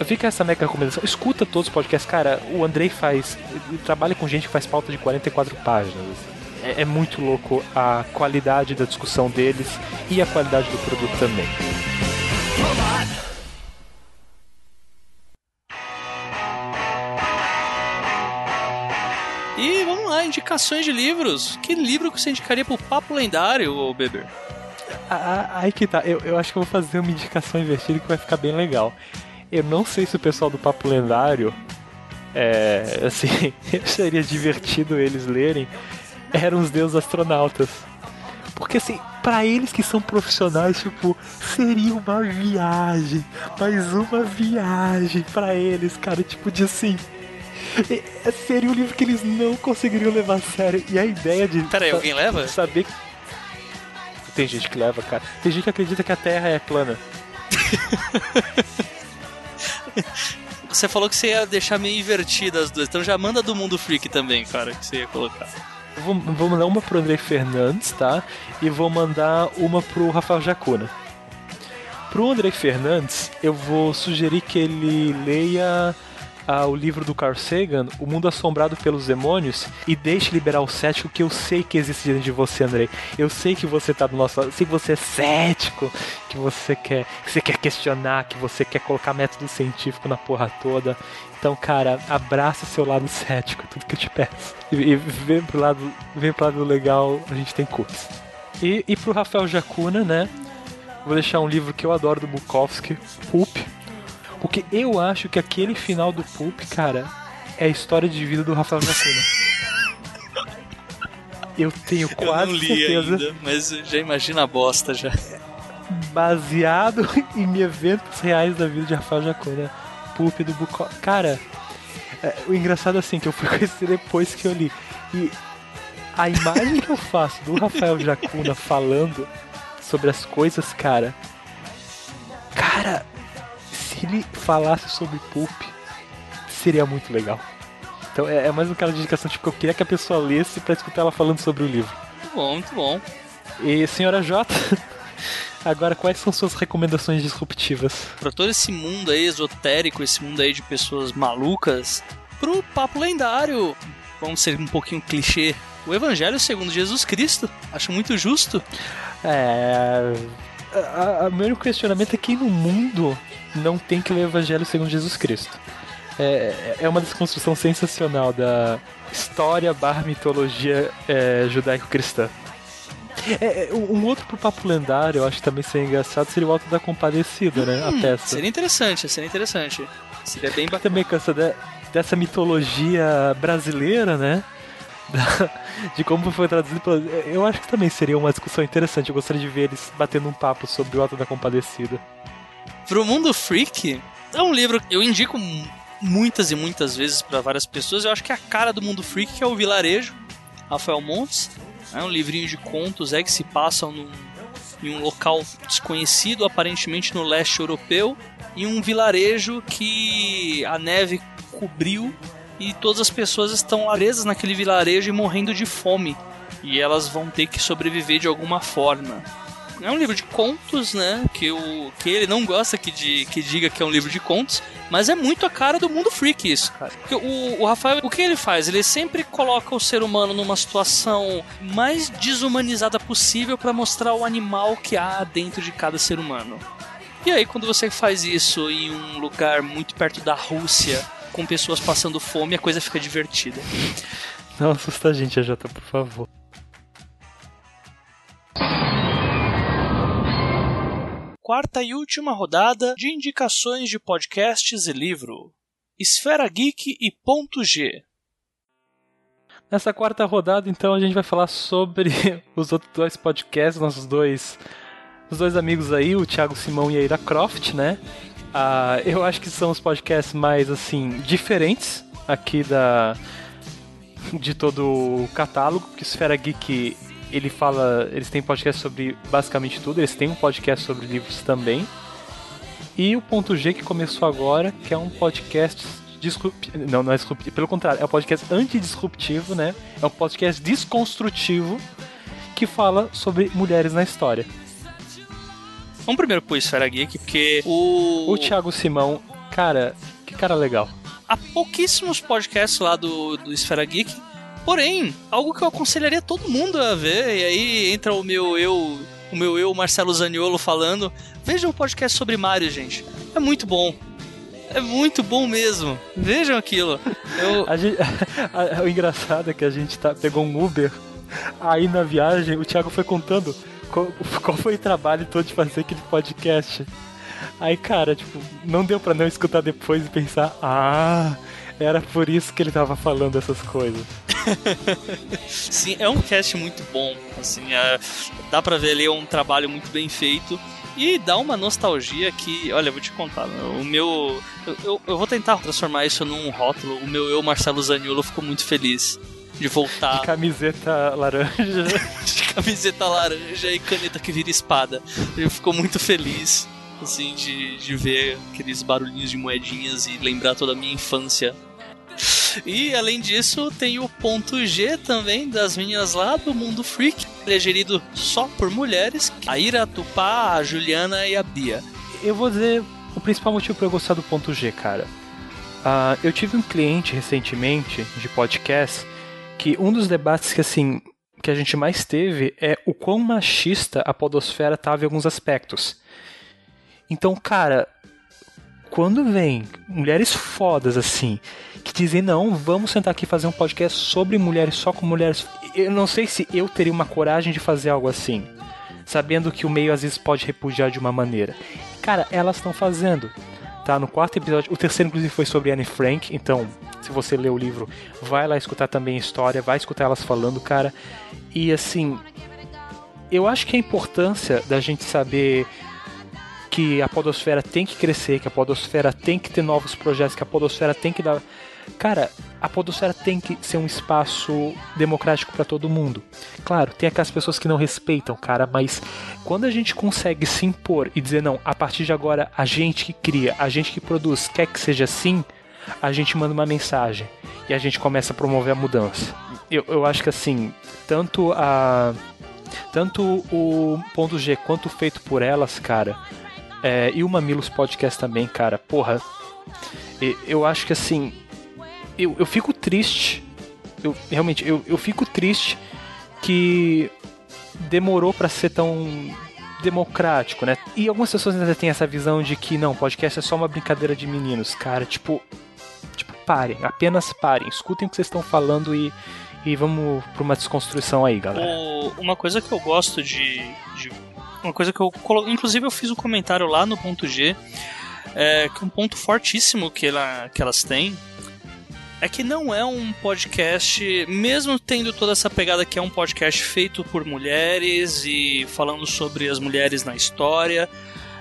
Fica essa mega recomendação. Escuta todos os podcasts. Cara, o Andrei faz. trabalha com gente que faz pauta de 44 páginas. É, é muito louco a qualidade da discussão deles e a qualidade do produto também. Robot. E vamos lá, indicações de livros. Que livro que você indicaria pro Papo Lendário, ô Beber? Aí que tá, eu, eu acho que eu vou fazer uma indicação invertida que vai ficar bem legal. Eu não sei se o pessoal do Papo Lendário, é, assim, seria divertido eles lerem, eram os deuses astronautas. Porque assim, para eles que são profissionais, tipo, seria uma viagem, mais uma viagem para eles, cara, tipo de assim. É, seria um livro que eles não conseguiriam levar a sério. E a ideia de. Peraí, alguém leva? Saber. Tem gente que leva, cara. Tem gente que acredita que a Terra é plana. você falou que você ia deixar meio invertida as duas, então já manda do mundo freak também, cara, que você ia colocar. Vou, vou mandar uma pro André Fernandes, tá? E vou mandar uma pro Rafael Jacuna. Pro André Fernandes, eu vou sugerir que ele leia ah, o livro do Carl Sagan, O Mundo Assombrado pelos Demônios, e deixe liberar o cético que eu sei que existe dentro de você, Andrei. Eu sei que você tá do nosso lado, eu sei que você é cético, que você quer, que você quer questionar, que você quer colocar método científico na porra toda. Então, cara, abraça seu lado cético, tudo que eu te peço. E, e vem pro lado, vem pro lado legal, a gente tem curso. E, e pro Rafael Jacuna, né? Vou deixar um livro que eu adoro do Bukowski, Pulp, porque eu acho que aquele final do Pulp, cara, é a história de vida do Rafael Jacuna. eu tenho quase eu não li certeza. Ainda, mas já imagina a bosta já. Baseado em eventos reais da vida de Rafael Jacuna. Pulp do Bucó. Cara, é, o engraçado é assim, que eu fui conhecer depois que eu li. E a imagem que eu faço do Rafael Jacuna falando sobre as coisas, cara. Cara, se ele falasse sobre Pulp, seria muito legal. Então é, é mais um cara de indicação, tipo, eu queria que a pessoa lesse pra escutar ela falando sobre o livro. Muito bom, muito bom. E senhora J, agora quais são suas recomendações disruptivas? Pra todo esse mundo aí esotérico, esse mundo aí de pessoas malucas, pro papo lendário, vamos ser um pouquinho clichê, o Evangelho segundo Jesus Cristo. Acho muito justo. É. O meu questionamento é que no mundo não tem que ler o Evangelho segundo Jesus Cristo. É, é uma desconstrução sensacional da história barra mitologia é, judaico-cristã. É, é um outro pro papo lendário, eu acho que também seria engraçado, seria o Alto da Compadecida, né? Hum, a peça. Seria interessante, seria interessante. Seria bem bacana. Também cansa de, dessa mitologia brasileira, né? de como foi traduzido. Eu acho que também seria uma discussão interessante. Eu gostaria de ver eles batendo um papo sobre o Alto da Compadecida. Pro Mundo Freak, é um livro que eu indico muitas e muitas vezes para várias pessoas. Eu acho que a cara do Mundo Freak, que é o Vilarejo, Rafael Montes. É um livrinho de contos é, que se passam num, em um local desconhecido, aparentemente no leste europeu, e um vilarejo que a neve cobriu e todas as pessoas estão presas naquele vilarejo e morrendo de fome. E elas vão ter que sobreviver de alguma forma é um livro de contos, né? Que, o, que ele não gosta que, de, que diga que é um livro de contos, mas é muito a cara do mundo freak isso, cara. Porque o, o Rafael, o que ele faz? Ele sempre coloca o ser humano numa situação mais desumanizada possível para mostrar o animal que há dentro de cada ser humano. E aí, quando você faz isso em um lugar muito perto da Rússia, com pessoas passando fome, a coisa fica divertida. Não assusta a gente, Jota, por favor. Quarta e última rodada de indicações de podcasts e livro. Esfera Geek e Ponto G. Nessa quarta rodada, então, a gente vai falar sobre os outros dois podcasts, nossos dois, os dois amigos aí, o Thiago Simão e a Ira Croft, né? Ah, eu acho que são os podcasts mais, assim, diferentes aqui da de todo o catálogo, que Esfera Geek ele fala. Eles têm podcast sobre basicamente tudo, eles têm um podcast sobre livros também. E o ponto G que começou agora, que é um podcast disruptivo. Não, não é disruptivo. Pelo contrário, é um podcast antidisruptivo, né? É um podcast desconstrutivo que fala sobre mulheres na história. Vamos primeiro pro Esfera Geek, porque o. O Thiago Simão, cara, que cara legal. Há pouquíssimos podcasts lá do, do Esfera Geek Porém, algo que eu aconselharia todo mundo a ver, e aí entra o meu eu, o meu eu, Marcelo Zaniolo, falando. Veja o podcast sobre Mario, gente. É muito bom. É muito bom mesmo. Vejam aquilo. Eu... Gente, a, a, o engraçado é que a gente tá, pegou um Uber. Aí na viagem o Thiago foi contando qual, qual foi o trabalho todo de fazer aquele podcast. Aí, cara, tipo, não deu pra não escutar depois e pensar, ah, era por isso que ele tava falando essas coisas. Sim, é um cast muito bom. Assim, é, dá pra ver ali é um trabalho muito bem feito. E dá uma nostalgia que, olha, vou te contar, o meu. Eu, eu, eu, vou tentar transformar isso num rótulo. O meu eu, Marcelo Zaniolo, ficou muito feliz de voltar. De camiseta laranja. de camiseta laranja e caneta que vira espada. Ele ficou muito feliz, assim, de, de ver aqueles barulhinhos de moedinhas e lembrar toda a minha infância e além disso, tem o ponto G também das meninas lá do Mundo Freak. Ele é gerido só por mulheres: a Ira, a Tupá, a Juliana e a Bia. Eu vou dizer o principal motivo para eu gostar do ponto G, cara. Uh, eu tive um cliente recentemente de podcast que um dos debates que assim que a gente mais teve é o quão machista a podosfera estava em alguns aspectos. Então, cara, quando vem mulheres fodas assim, que dizem, não, vamos sentar aqui e fazer um podcast sobre mulheres, só com mulheres. Eu não sei se eu teria uma coragem de fazer algo assim, sabendo que o meio às vezes pode repudiar de uma maneira. Cara, elas estão fazendo. Tá, no quarto episódio, o terceiro inclusive foi sobre Anne Frank, então se você ler o livro, vai lá escutar também a história, vai escutar elas falando, cara. E assim, eu acho que a importância da gente saber que a podosfera tem que crescer, que a podosfera tem que ter novos projetos, que a podosfera tem que dar. Cara, a podosfera tem que ser um espaço democrático para todo mundo. Claro, tem aquelas pessoas que não respeitam, cara, mas quando a gente consegue se impor e dizer não, a partir de agora a gente que cria, a gente que produz, quer que seja assim, a gente manda uma mensagem e a gente começa a promover a mudança. Eu, eu acho que assim, tanto a tanto o ponto G quanto feito por elas, cara, é, e o Mamilos Podcast também, cara. Porra, eu acho que assim. Eu, eu fico triste. Eu realmente, eu, eu fico triste que demorou para ser tão democrático, né? E algumas pessoas ainda têm essa visão de que não, podcast é só uma brincadeira de meninos, cara. Tipo, tipo, parem, apenas parem, escutem o que vocês estão falando e, e vamos pra uma desconstrução aí, galera. O, uma coisa que eu gosto de, de uma coisa que eu inclusive eu fiz um comentário lá no ponto G, é, que um ponto fortíssimo que, ela, que elas têm é que não é um podcast, mesmo tendo toda essa pegada que é um podcast feito por mulheres e falando sobre as mulheres na história,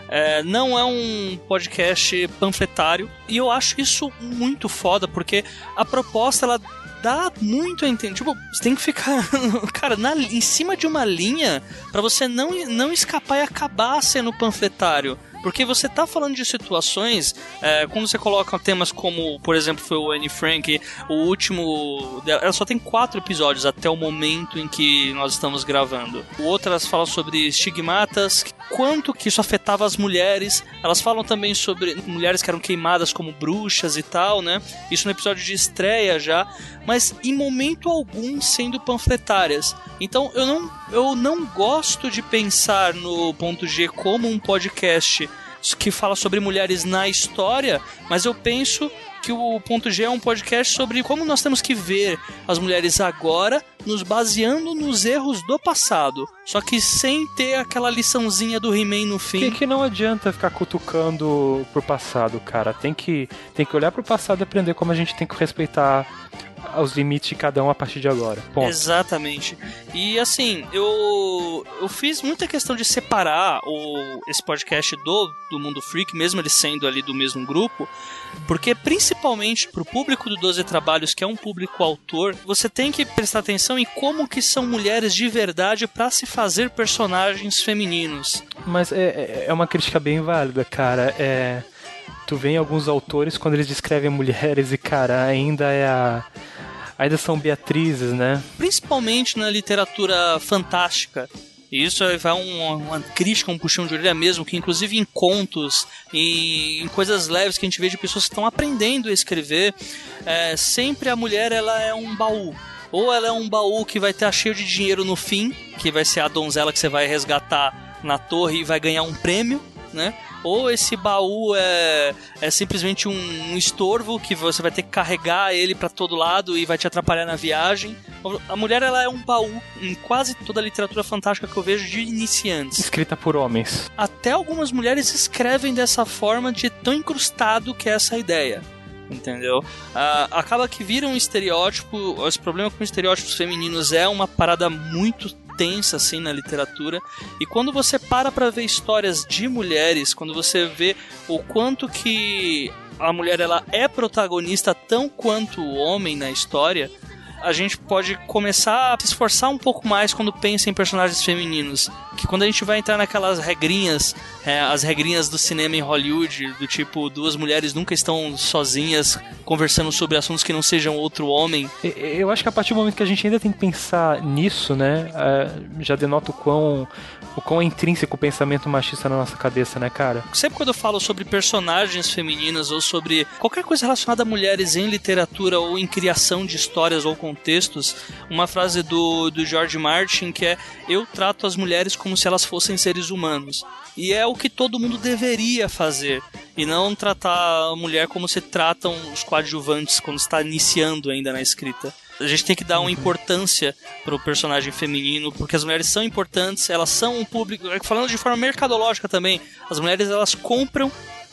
é, não é um podcast panfletário e eu acho isso muito foda porque a proposta ela dá muito a entender. Tipo, você tem que ficar, cara, na, em cima de uma linha para você não, não escapar e acabar sendo panfletário. Porque você tá falando de situações, é, quando você coloca temas como, por exemplo, foi o Anne Frank, o último. Ela só tem quatro episódios até o momento em que nós estamos gravando. Outras falam sobre estigmatas, quanto que isso afetava as mulheres. Elas falam também sobre mulheres que eram queimadas como bruxas e tal, né? Isso no episódio de estreia já, mas em momento algum sendo panfletárias. Então eu não, eu não gosto de pensar no ponto G como um podcast que fala sobre mulheres na história, mas eu penso que o ponto G é um podcast sobre como nós temos que ver as mulheres agora, nos baseando nos erros do passado. Só que sem ter aquela liçãozinha do He-Man no fim. Que, que não adianta ficar cutucando pro passado, cara. Tem que, tem que olhar pro passado e aprender como a gente tem que respeitar aos limites de cada um a partir de agora. Ponto. Exatamente. E assim, eu eu fiz muita questão de separar o, esse podcast do, do Mundo Freak, mesmo ele sendo ali do mesmo grupo, porque principalmente pro público do 12 Trabalhos, que é um público autor, você tem que prestar atenção em como que são mulheres de verdade para se fazer personagens femininos. Mas é, é, é uma crítica bem válida, cara. É tu vê em alguns autores quando eles descrevem mulheres e cara ainda é a ainda são Beatrizes, né? Principalmente na literatura fantástica. E isso vai uma, uma crítica, um puxão de orelha mesmo, que inclusive em contos, em, em coisas leves que a gente vê de pessoas que estão aprendendo a escrever, é, sempre a mulher ela é um baú. Ou ela é um baú que vai estar cheio de dinheiro no fim, que vai ser a donzela que você vai resgatar na torre e vai ganhar um prêmio, né? ou esse baú é, é simplesmente um, um estorvo que você vai ter que carregar ele para todo lado e vai te atrapalhar na viagem. A mulher ela é um baú em quase toda a literatura fantástica que eu vejo de iniciantes. Escrita por homens. Até algumas mulheres escrevem dessa forma de tão incrustado que é essa ideia entendeu? Uh, acaba que vira um estereótipo. Esse problema com estereótipos femininos é uma parada muito tensa assim na literatura. E quando você para para ver histórias de mulheres, quando você vê o quanto que a mulher ela é protagonista tão quanto o homem na história, a gente pode começar a se esforçar um pouco mais quando pensa em personagens femininos. Que quando a gente vai entrar naquelas regrinhas, é, as regrinhas do cinema em Hollywood, do tipo, duas mulheres nunca estão sozinhas conversando sobre assuntos que não sejam outro homem. Eu acho que a partir do momento que a gente ainda tem que pensar nisso, né, é, já denota o quão o quão é intrínseco o pensamento machista na nossa cabeça, né, cara? Sempre quando eu falo sobre personagens femininas ou sobre qualquer coisa relacionada a mulheres em literatura ou em criação de histórias ou contextos, uma frase do, do George Martin que é: Eu trato as mulheres como se elas fossem seres humanos. E é o que todo mundo deveria fazer. E não tratar a mulher como se tratam os coadjuvantes quando está iniciando ainda na escrita. A gente tem que dar uma importância para o personagem feminino, porque as mulheres são importantes, elas são um público. Falando de forma mercadológica também, as mulheres elas compram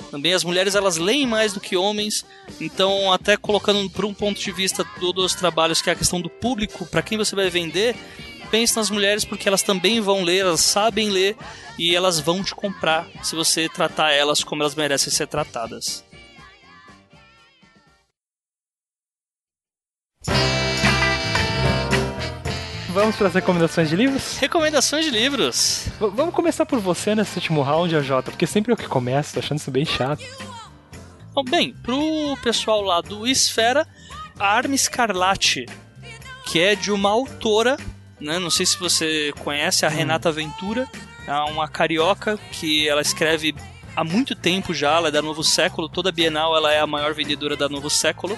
também as mulheres elas leem mais do que homens, então até colocando por um ponto de vista do, dos trabalhos que é a questão do público, para quem você vai vender, pense nas mulheres porque elas também vão ler, elas sabem ler e elas vão te comprar se você tratar elas como elas merecem ser tratadas. Vamos para as recomendações de livros? Recomendações de livros. V vamos começar por você nesse último round, AJ, porque sempre eu que começo, tô achando isso bem chato. Bom, bem, pro pessoal lá do Esfera, a Arma Escarlate, que é de uma autora, né? Não sei se você conhece, a hum. Renata Ventura. É uma carioca que ela escreve há muito tempo já, ela é da Novo Século, toda Bienal ela é a maior vendedora da Novo Século.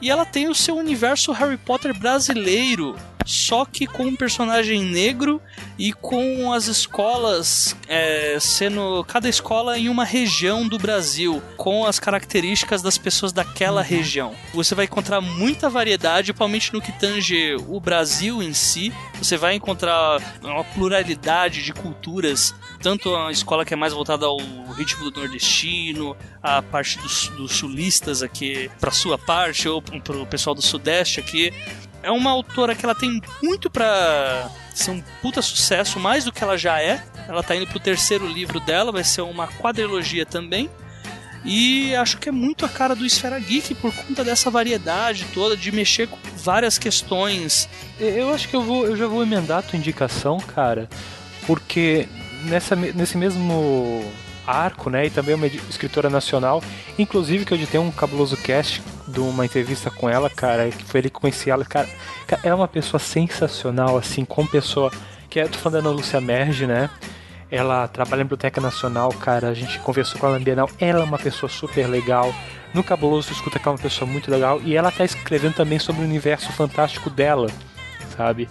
E ela tem o seu universo Harry Potter brasileiro, só que com um personagem negro e com as escolas é, sendo cada escola em uma região do Brasil, com as características das pessoas daquela região. Você vai encontrar muita variedade, principalmente no que tange o Brasil em si. Você vai encontrar uma pluralidade de culturas, tanto a escola que é mais voltada ao ritmo do nordestino, a parte dos, dos sulistas aqui para sua parte ou para o pessoal do sudeste aqui é uma autora que ela tem muito para ser um puta sucesso, mais do que ela já é. Ela tá indo pro terceiro livro dela, vai ser uma quadrilogia também. E acho que é muito a cara do Esfera Geek por conta dessa variedade toda, de mexer com várias questões. Eu acho que eu, vou, eu já vou emendar a tua indicação, cara, porque nessa, nesse mesmo arco, né? E também uma escritora nacional. Inclusive que eu editei um cabuloso cast de uma entrevista com ela, cara, que foi ele que conheci ela, cara, ela é uma pessoa sensacional, assim, como pessoa. Que é, tô falando da Ana Lúcia Merge, né? Ela trabalha na Biblioteca Nacional, cara. A gente conversou com ela na Bienal. Ela é uma pessoa super legal. No Cabuloso escuta que é uma pessoa muito legal. E ela tá escrevendo também sobre o universo fantástico dela, sabe?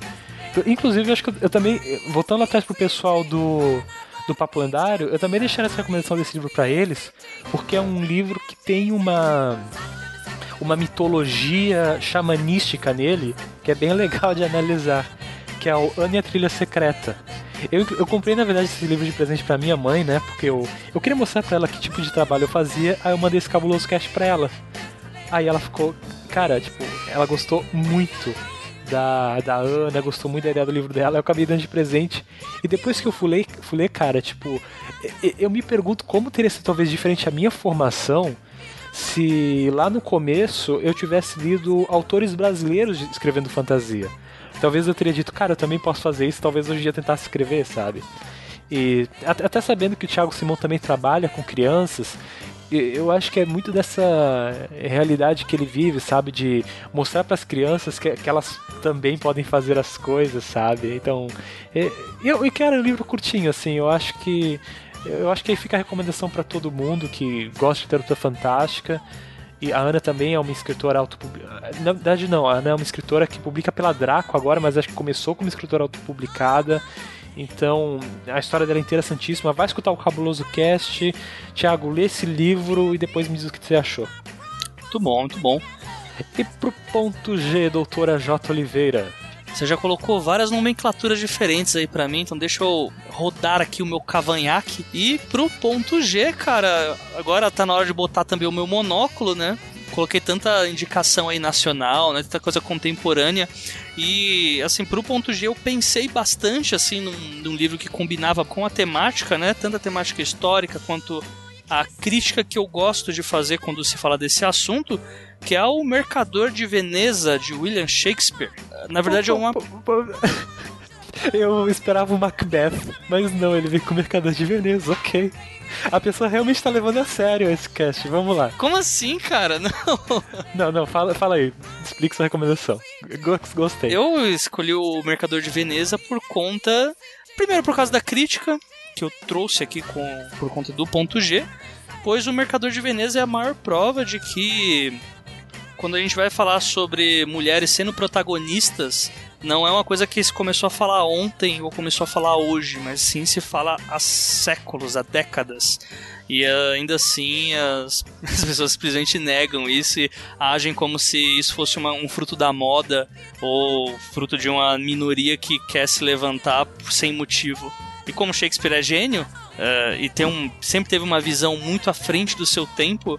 Inclusive, acho que eu, eu também, voltando atrás pro pessoal do do Papo Lendário, eu também deixei essa recomendação desse livro para eles, porque é um livro que tem uma uma mitologia xamanística nele que é bem legal de analisar, que é o Anya Trilha Secreta. Eu, eu comprei, na verdade, esse livro de presente para minha mãe, né? Porque eu, eu queria mostrar para ela que tipo de trabalho eu fazia, aí eu mandei esse cabuloso cast pra ela. Aí ela ficou, cara, tipo, ela gostou muito da, da Ana, gostou muito da ideia do livro dela, eu acabei dando de presente. E depois que eu fui ler cara, tipo, eu me pergunto como teria sido talvez diferente a minha formação se lá no começo eu tivesse lido autores brasileiros escrevendo fantasia. Talvez eu teria dito, cara, eu também posso fazer isso, talvez hoje em dia tentasse escrever, sabe? E até sabendo que o Thiago Simão também trabalha com crianças, eu acho que é muito dessa realidade que ele vive, sabe? De mostrar para as crianças que, que, elas também podem fazer as coisas, sabe? Então, eu, e quero um livro curtinho, assim, eu acho que. Eu acho que aí fica a recomendação para todo mundo que gosta de literatura fantástica. E a Ana também é uma escritora autopublicada. Na verdade, não, a Ana é uma escritora que publica pela Draco agora, mas acho que começou como escritora autopublicada. Então, a história dela é interessantíssima. Vai escutar o Cabuloso Cast. Thiago, lê esse livro e depois me diz o que você achou. Muito bom, muito bom. E pro ponto G, doutora J. Oliveira. Você já colocou várias nomenclaturas diferentes aí para mim, então deixa eu rodar aqui o meu cavanhaque. E pro ponto G, cara, agora tá na hora de botar também o meu monóculo, né? Coloquei tanta indicação aí nacional, né? Tanta coisa contemporânea. E, assim, pro ponto G eu pensei bastante, assim, num, num livro que combinava com a temática, né? Tanto a temática histórica quanto a crítica que eu gosto de fazer quando se fala desse assunto, que é o Mercador de Veneza de William Shakespeare. Na verdade é uma Eu esperava o Macbeth, mas não, ele veio com o Mercador de Veneza, ok. A pessoa realmente está levando a sério esse cast, vamos lá. Como assim, cara? Não. Não, não, fala, fala aí. Explique sua recomendação. Gostei. Eu escolhi o Mercador de Veneza por conta. Primeiro, por causa da crítica, que eu trouxe aqui com, por conta do ponto G, pois o Mercador de Veneza é a maior prova de que quando a gente vai falar sobre mulheres sendo protagonistas, não é uma coisa que se começou a falar ontem ou começou a falar hoje, mas sim se fala há séculos, há décadas. E ainda assim as, as pessoas simplesmente negam isso e agem como se isso fosse uma, um fruto da moda ou fruto de uma minoria que quer se levantar sem motivo. E como Shakespeare é gênio uh, e tem um, sempre teve uma visão muito à frente do seu tempo,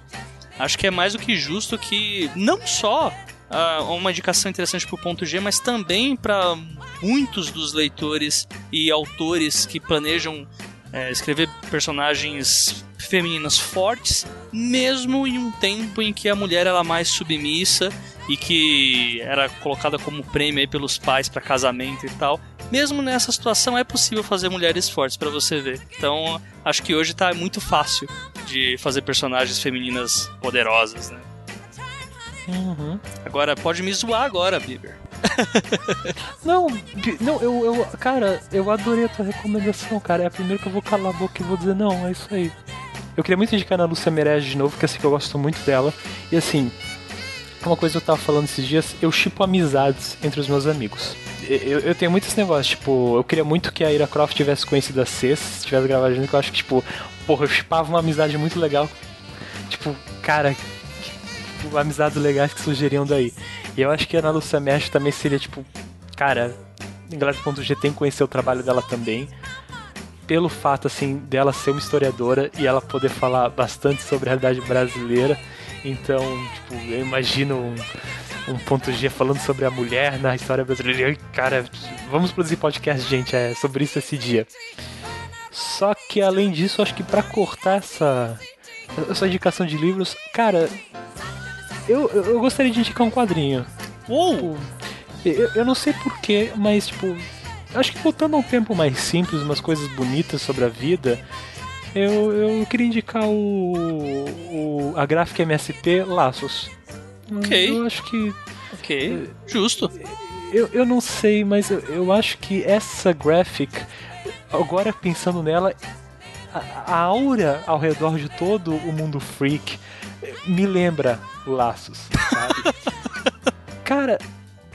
acho que é mais do que justo que não só uh, uma indicação interessante para o ponto G, mas também para muitos dos leitores e autores que planejam uh, escrever personagens femininas fortes, mesmo em um tempo em que a mulher era mais submissa e que era colocada como prêmio pelos pais para casamento e tal mesmo nessa situação é possível fazer mulheres fortes para você ver. Então, acho que hoje tá muito fácil de fazer personagens femininas poderosas, né? Uhum. Agora, pode me zoar agora, Bieber. não, não, eu, eu, cara, eu adorei a tua recomendação, cara. É a primeira que eu vou calar a boca e vou dizer, não, é isso aí. Eu queria muito indicar na Lúcia Merege de novo, que assim que eu gosto muito dela. E assim, uma coisa que eu tava falando esses dias, eu chipo amizades entre os meus amigos eu, eu tenho muito esse negócio, tipo, eu queria muito que a Ira Croft tivesse conhecido a Cess, tivesse gravado junto, que eu acho que, tipo, porra, eu chipava uma amizade muito legal. Tipo, cara, tipo, amizades legais que surgiriam daí. E eu acho que a Ana Lúcia Mesh também seria, tipo, cara, Galera.g tem que conhecer o trabalho dela também. Pelo fato, assim, dela ser uma historiadora e ela poder falar bastante sobre a realidade brasileira. Então, tipo, eu imagino um, um ponto G falando sobre a mulher na história brasileira. Cara, vamos produzir podcast, gente, é sobre isso esse dia. Só que além disso, acho que para cortar essa essa indicação de livros, cara, eu, eu gostaria de indicar um quadrinho. Uou! Tipo, eu, eu não sei porquê, mas tipo, acho que voltando a um tempo mais simples, umas coisas bonitas sobre a vida, eu, eu queria indicar o, o a gráfica MSP Laços. Ok. Eu acho que. Ok. Justo. Eu, eu não sei, mas eu, eu acho que essa graphic, agora pensando nela, a, a aura ao redor de todo o mundo freak me lembra laços, sabe? Cara,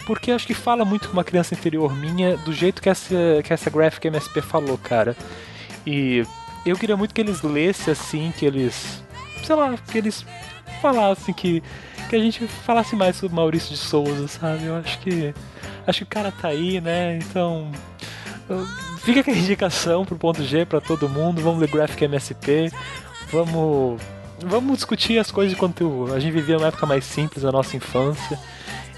porque acho que fala muito com uma criança interior minha do jeito que essa, que essa graphic MSP falou, cara. E eu queria muito que eles lessem assim, que eles. Sei lá, que eles falassem que que a gente falasse mais sobre Maurício de Souza, sabe? Eu acho que. Acho que o cara tá aí, né? Então. Fica aqui a indicação pro ponto G para todo mundo. Vamos ler Graphic MSP. Vamos. Vamos discutir as coisas de quanto a gente vivia uma época mais simples da nossa infância.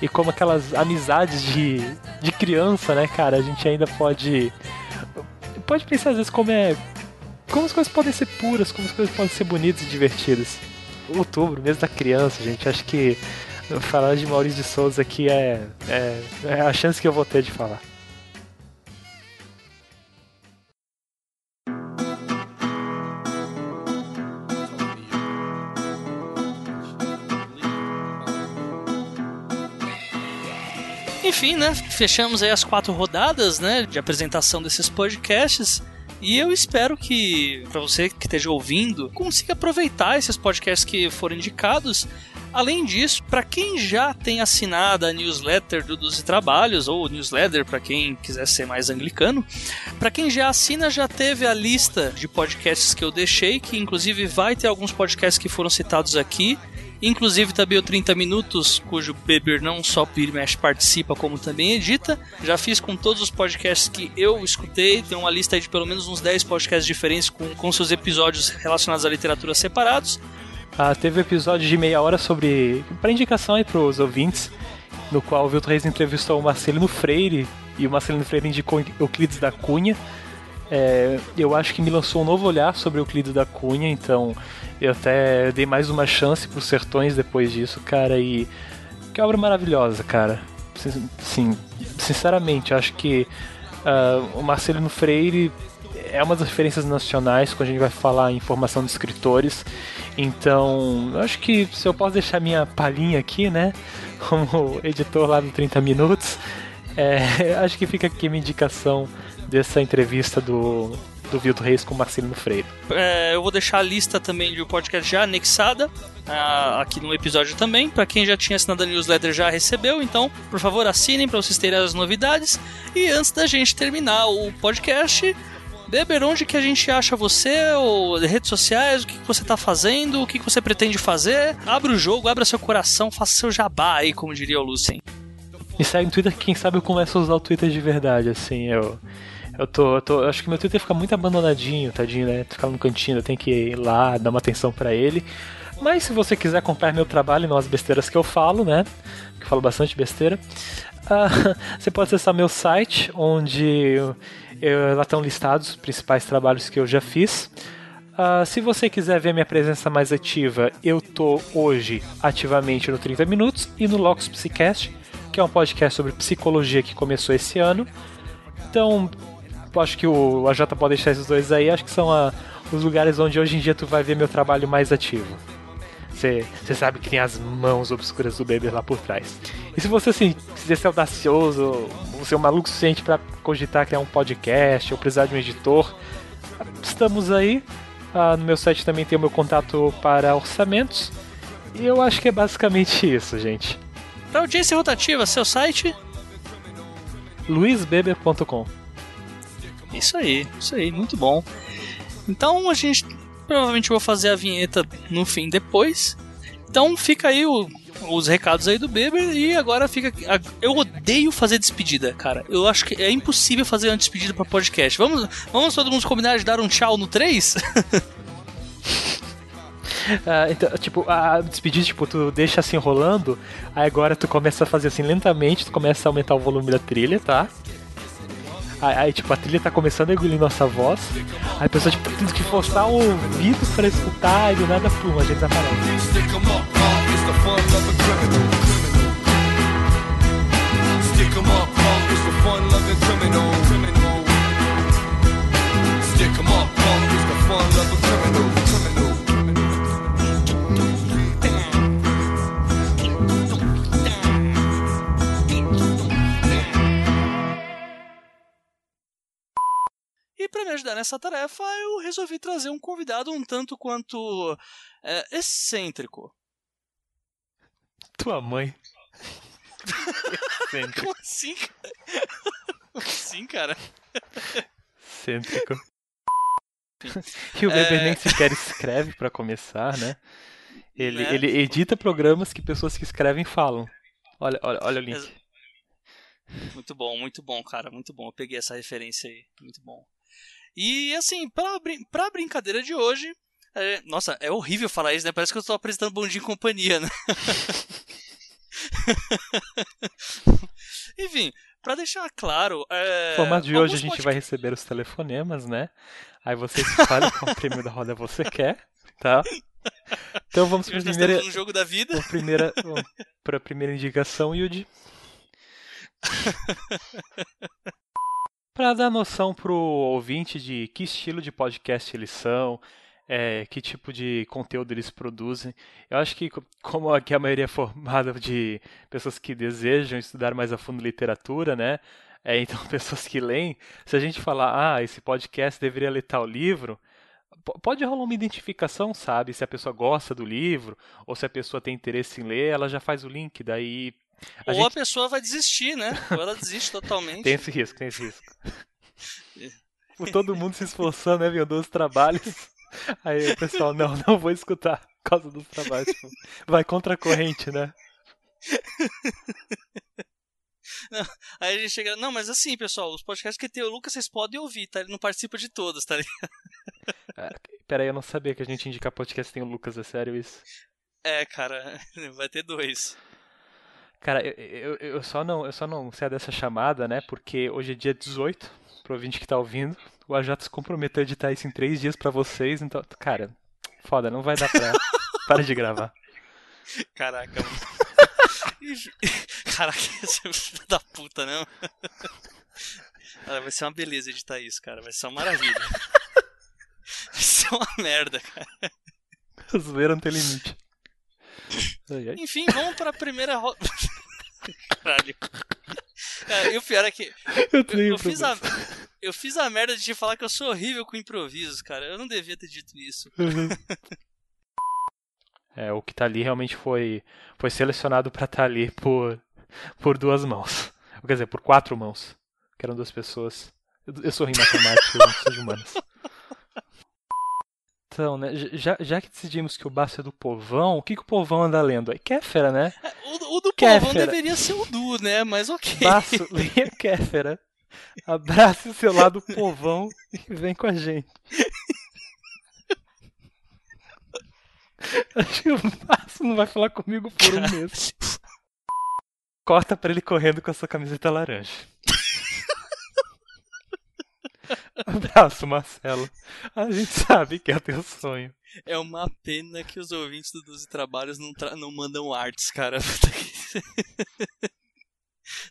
E como aquelas amizades de, de criança, né, cara? A gente ainda pode. Pode pensar às vezes como é. Como as coisas podem ser puras, como as coisas podem ser bonitas e divertidas outubro, mês da criança, gente. Acho que falar de Maurício de Souza aqui é, é, é a chance que eu vou ter de falar. Enfim, né? Fechamos aí as quatro rodadas, né? De apresentação desses podcasts. E eu espero que, para você que esteja ouvindo, consiga aproveitar esses podcasts que foram indicados Além disso, para quem já tem assinado a newsletter do Doze Trabalhos, ou newsletter para quem quiser ser mais anglicano, para quem já assina, já teve a lista de podcasts que eu deixei, que inclusive vai ter alguns podcasts que foram citados aqui. Inclusive também o 30 Minutos, cujo Beber não só Pirmesh participa, como também edita. Já fiz com todos os podcasts que eu escutei. Tem uma lista de pelo menos uns 10 podcasts diferentes com, com seus episódios relacionados à literatura separados. Ah, teve um episódio de meia hora sobre. para indicação aí pros ouvintes, no qual o Vilto Reis entrevistou o Marcelino Freire e o Marcelino Freire indicou Euclides da Cunha. É, eu acho que me lançou um novo olhar sobre Euclides da Cunha, então eu até dei mais uma chance pros Sertões depois disso, cara, e que obra maravilhosa, cara. Sim, sinceramente, acho que uh, o Marcelino Freire é uma das referências nacionais quando a gente vai falar em formação de escritores. Então, acho que se eu posso deixar minha palhinha aqui, né, como editor lá do 30 Minutos, é, acho que fica aqui minha indicação dessa entrevista do, do Vildo Reis com Marcelino Freire. É, eu vou deixar a lista também de um podcast já anexada uh, aqui no episódio também. Para quem já tinha assinado a newsletter já recebeu, então por favor assinem para vocês terem as novidades. E antes da gente terminar o podcast, Beber, onde que a gente acha você, ou redes sociais, o que, que você está fazendo, o que, que você pretende fazer? Abra o jogo, abra seu coração, faça seu jabá aí, como diria o Lucien. Me segue no Twitter, quem sabe eu começo a usar o Twitter de verdade, assim, eu... Eu tô, eu tô, eu acho que meu Twitter fica muito abandonadinho, tadinho, né? Ficar no cantinho, eu tenho que ir lá, dar uma atenção para ele. Mas se você quiser acompanhar meu trabalho e não as besteiras que eu falo, né? Que eu falo bastante besteira. Uh, você pode acessar meu site, onde eu, lá estão listados os principais trabalhos que eu já fiz. Uh, se você quiser ver minha presença mais ativa, eu tô hoje ativamente no 30 Minutos e no Locus Psicast, que é um podcast sobre psicologia que começou esse ano. Então, acho que o AJ pode deixar esses dois aí, acho que são a, os lugares onde hoje em dia tu vai ver meu trabalho mais ativo. Você sabe que tem as mãos obscuras do Beber lá por trás. E se você assim, quiser ser audacioso, ser um maluco suficiente para cogitar criar um podcast ou precisar de um editor, estamos aí. Ah, no meu site também tem o meu contato para orçamentos. E eu acho que é basicamente isso, gente. Para audiência rotativa, seu site? luisbeber.com Isso aí, isso aí, muito bom. Então a gente provavelmente vou fazer a vinheta no fim depois. Então fica aí o, os recados aí do Beber e agora fica. Eu odeio fazer despedida, cara. Eu acho que é impossível fazer uma despedida para podcast. Vamos, vamos todo mundo combinar de dar um tchau no 3? Ah, então, tipo, a despedida, tipo, tu deixa assim rolando, aí agora tu começa a fazer assim lentamente, tu começa a aumentar o volume da trilha, tá? Aí, aí, tipo, a trilha tá começando a engolir nossa voz. Aí a pessoa, tipo, tem que forçar o ouvido pra escutar e do nada, pum, a gente desaparece. Stick 'em up, punk, it's the fun loving criminal. E para me ajudar nessa tarefa, eu resolvi trazer um convidado um tanto quanto é, excêntrico. Tua mãe. Como assim, cara? Como assim, cara? Excêntrico. E o Weber é... nem sequer escreve para começar, né? Ele, né? ele edita programas que pessoas que escrevem falam. Olha, olha, olha o link. Muito bom, muito bom, cara, muito bom. Eu peguei essa referência aí, muito bom. E assim, pra, pra brincadeira de hoje. É, nossa, é horrível falar isso, né? Parece que eu estou apresentando Bom Dia em Companhia, né? Enfim, para deixar claro. É, no formato de hoje a gente vai receber os telefonemas, né? Aí você escolhe qual prêmio da roda você quer, tá? Então vamos para primeira. Um jogo da vida. Primeira, para a primeira indicação, Yudi. Para dar noção pro ouvinte de que estilo de podcast eles são, é, que tipo de conteúdo eles produzem. Eu acho que, como aqui a maioria é formada de pessoas que desejam estudar mais a fundo literatura, né? É, então, pessoas que leem, se a gente falar, ah, esse podcast deveria ler tal livro, pode rolar uma identificação, sabe? Se a pessoa gosta do livro ou se a pessoa tem interesse em ler, ela já faz o link, daí. A ou gente... a pessoa vai desistir, né? Ou ela desiste totalmente. tem esse risco, tem esse risco. Por todo mundo se esforçando, né? Vendo os trabalhos. Aí o pessoal, não, não vou escutar por causa dos trabalhos. Tipo, vai contra a corrente, né? Não, aí a gente chega, não, mas assim, pessoal, os podcasts que tem o Lucas, vocês podem ouvir, tá? Ele não participa de todos, tá ligado? É, peraí, eu não sabia que a gente indica podcast tem o Lucas, é sério isso? É, cara, vai ter dois. Cara, eu, eu, eu, só não, eu só não sei dessa chamada, né? Porque hoje é dia 18, pro ouvinte que tá ouvindo. O Ajax se comprometeu a editar isso em três dias para vocês, então, cara, foda, não vai dar pra. Para de gravar. Caraca, Caraca, esse é filho da puta, né? Cara, vai ser uma beleza editar isso, cara. Vai ser uma maravilha. Vai ser uma merda, cara. A zoeira não tem limite. Ai, ai. Enfim, vamos pra primeira roda. Caralho. É, e o pior é que. Eu, eu, eu fiz a, eu fiz a merda de te falar que eu sou horrível com improvisos, cara. Eu não devia ter dito isso. Uhum. É, o que tá ali realmente foi, foi selecionado para estar tá ali por, por duas mãos. Quer dizer, por quatro mãos. Que eram duas pessoas. Eu, eu sou em matemática, eu não sou de humanas. Então, né, já, já que decidimos que o Baço é do povão, o que, que o povão anda lendo? É Kéfera, né? É, o, o, do Kéfera. povão deveria ser o Du, né? Mas ok. Baço, leia Kéfera. Abrace o seu lado povão e vem com a gente. Acho que o Márcio não vai falar comigo por um mês. Corta pra ele correndo com a sua camiseta laranja. Abraço, Marcelo. A gente sabe que é o teu sonho. É uma pena que os ouvintes do 12 Trabalhos não, tra não mandam artes, cara.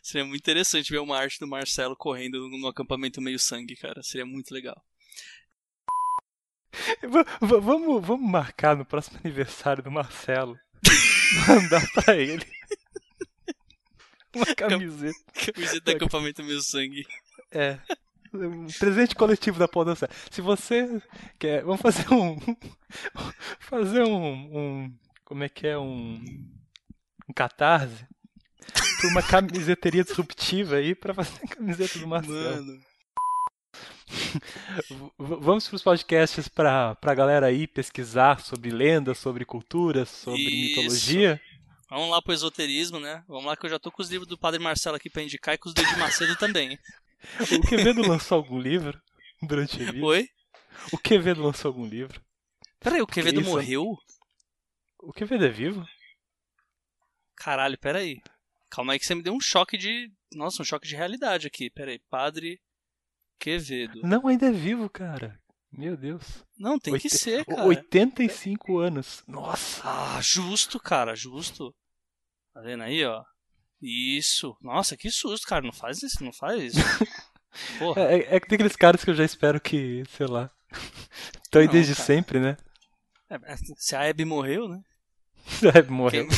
Seria muito interessante ver uma arte do Marcelo correndo no acampamento meio sangue, cara. Seria muito legal vamos, vamos marcar no próximo aniversário do Marcelo. Mandar pra ele. Uma camiseta. Camiseta do acampamento Meu Sangue. É. Um presente coletivo da Podosfera. Se você quer. Vamos fazer um. Fazer um. um como é que é? Um. Um catarse. Pra uma camiseteria disruptiva aí pra fazer a camiseta do Marcelo. Mano. Vamos para os podcasts para a galera aí pesquisar sobre lendas, sobre culturas, sobre Isso. mitologia. Vamos lá pro esoterismo, né? Vamos lá que eu já tô com os livros do Padre Marcelo aqui para indicar e com os do de Macedo também. O Quevedo lançou algum livro durante a vida? Oi? O Quevedo lançou algum livro? Peraí, o Quevedo isso? morreu? O Quevedo é vivo? Caralho, peraí. Calma aí que você me deu um choque de. Nossa, um choque de realidade aqui. Peraí, Padre Quevedo. Não, ainda é vivo, cara. Meu Deus. Não, tem Oite... que ser, cara. 85 anos. Nossa. Ah, justo, cara, justo. Tá vendo aí, ó? Isso. Nossa, que susto, cara. Não faz isso, não faz isso. É, é, é que tem aqueles caras que eu já espero que, sei lá. Estão aí desde cara. sempre, né? É, se a Abby morreu, né? Se a Abby morreu. Quem...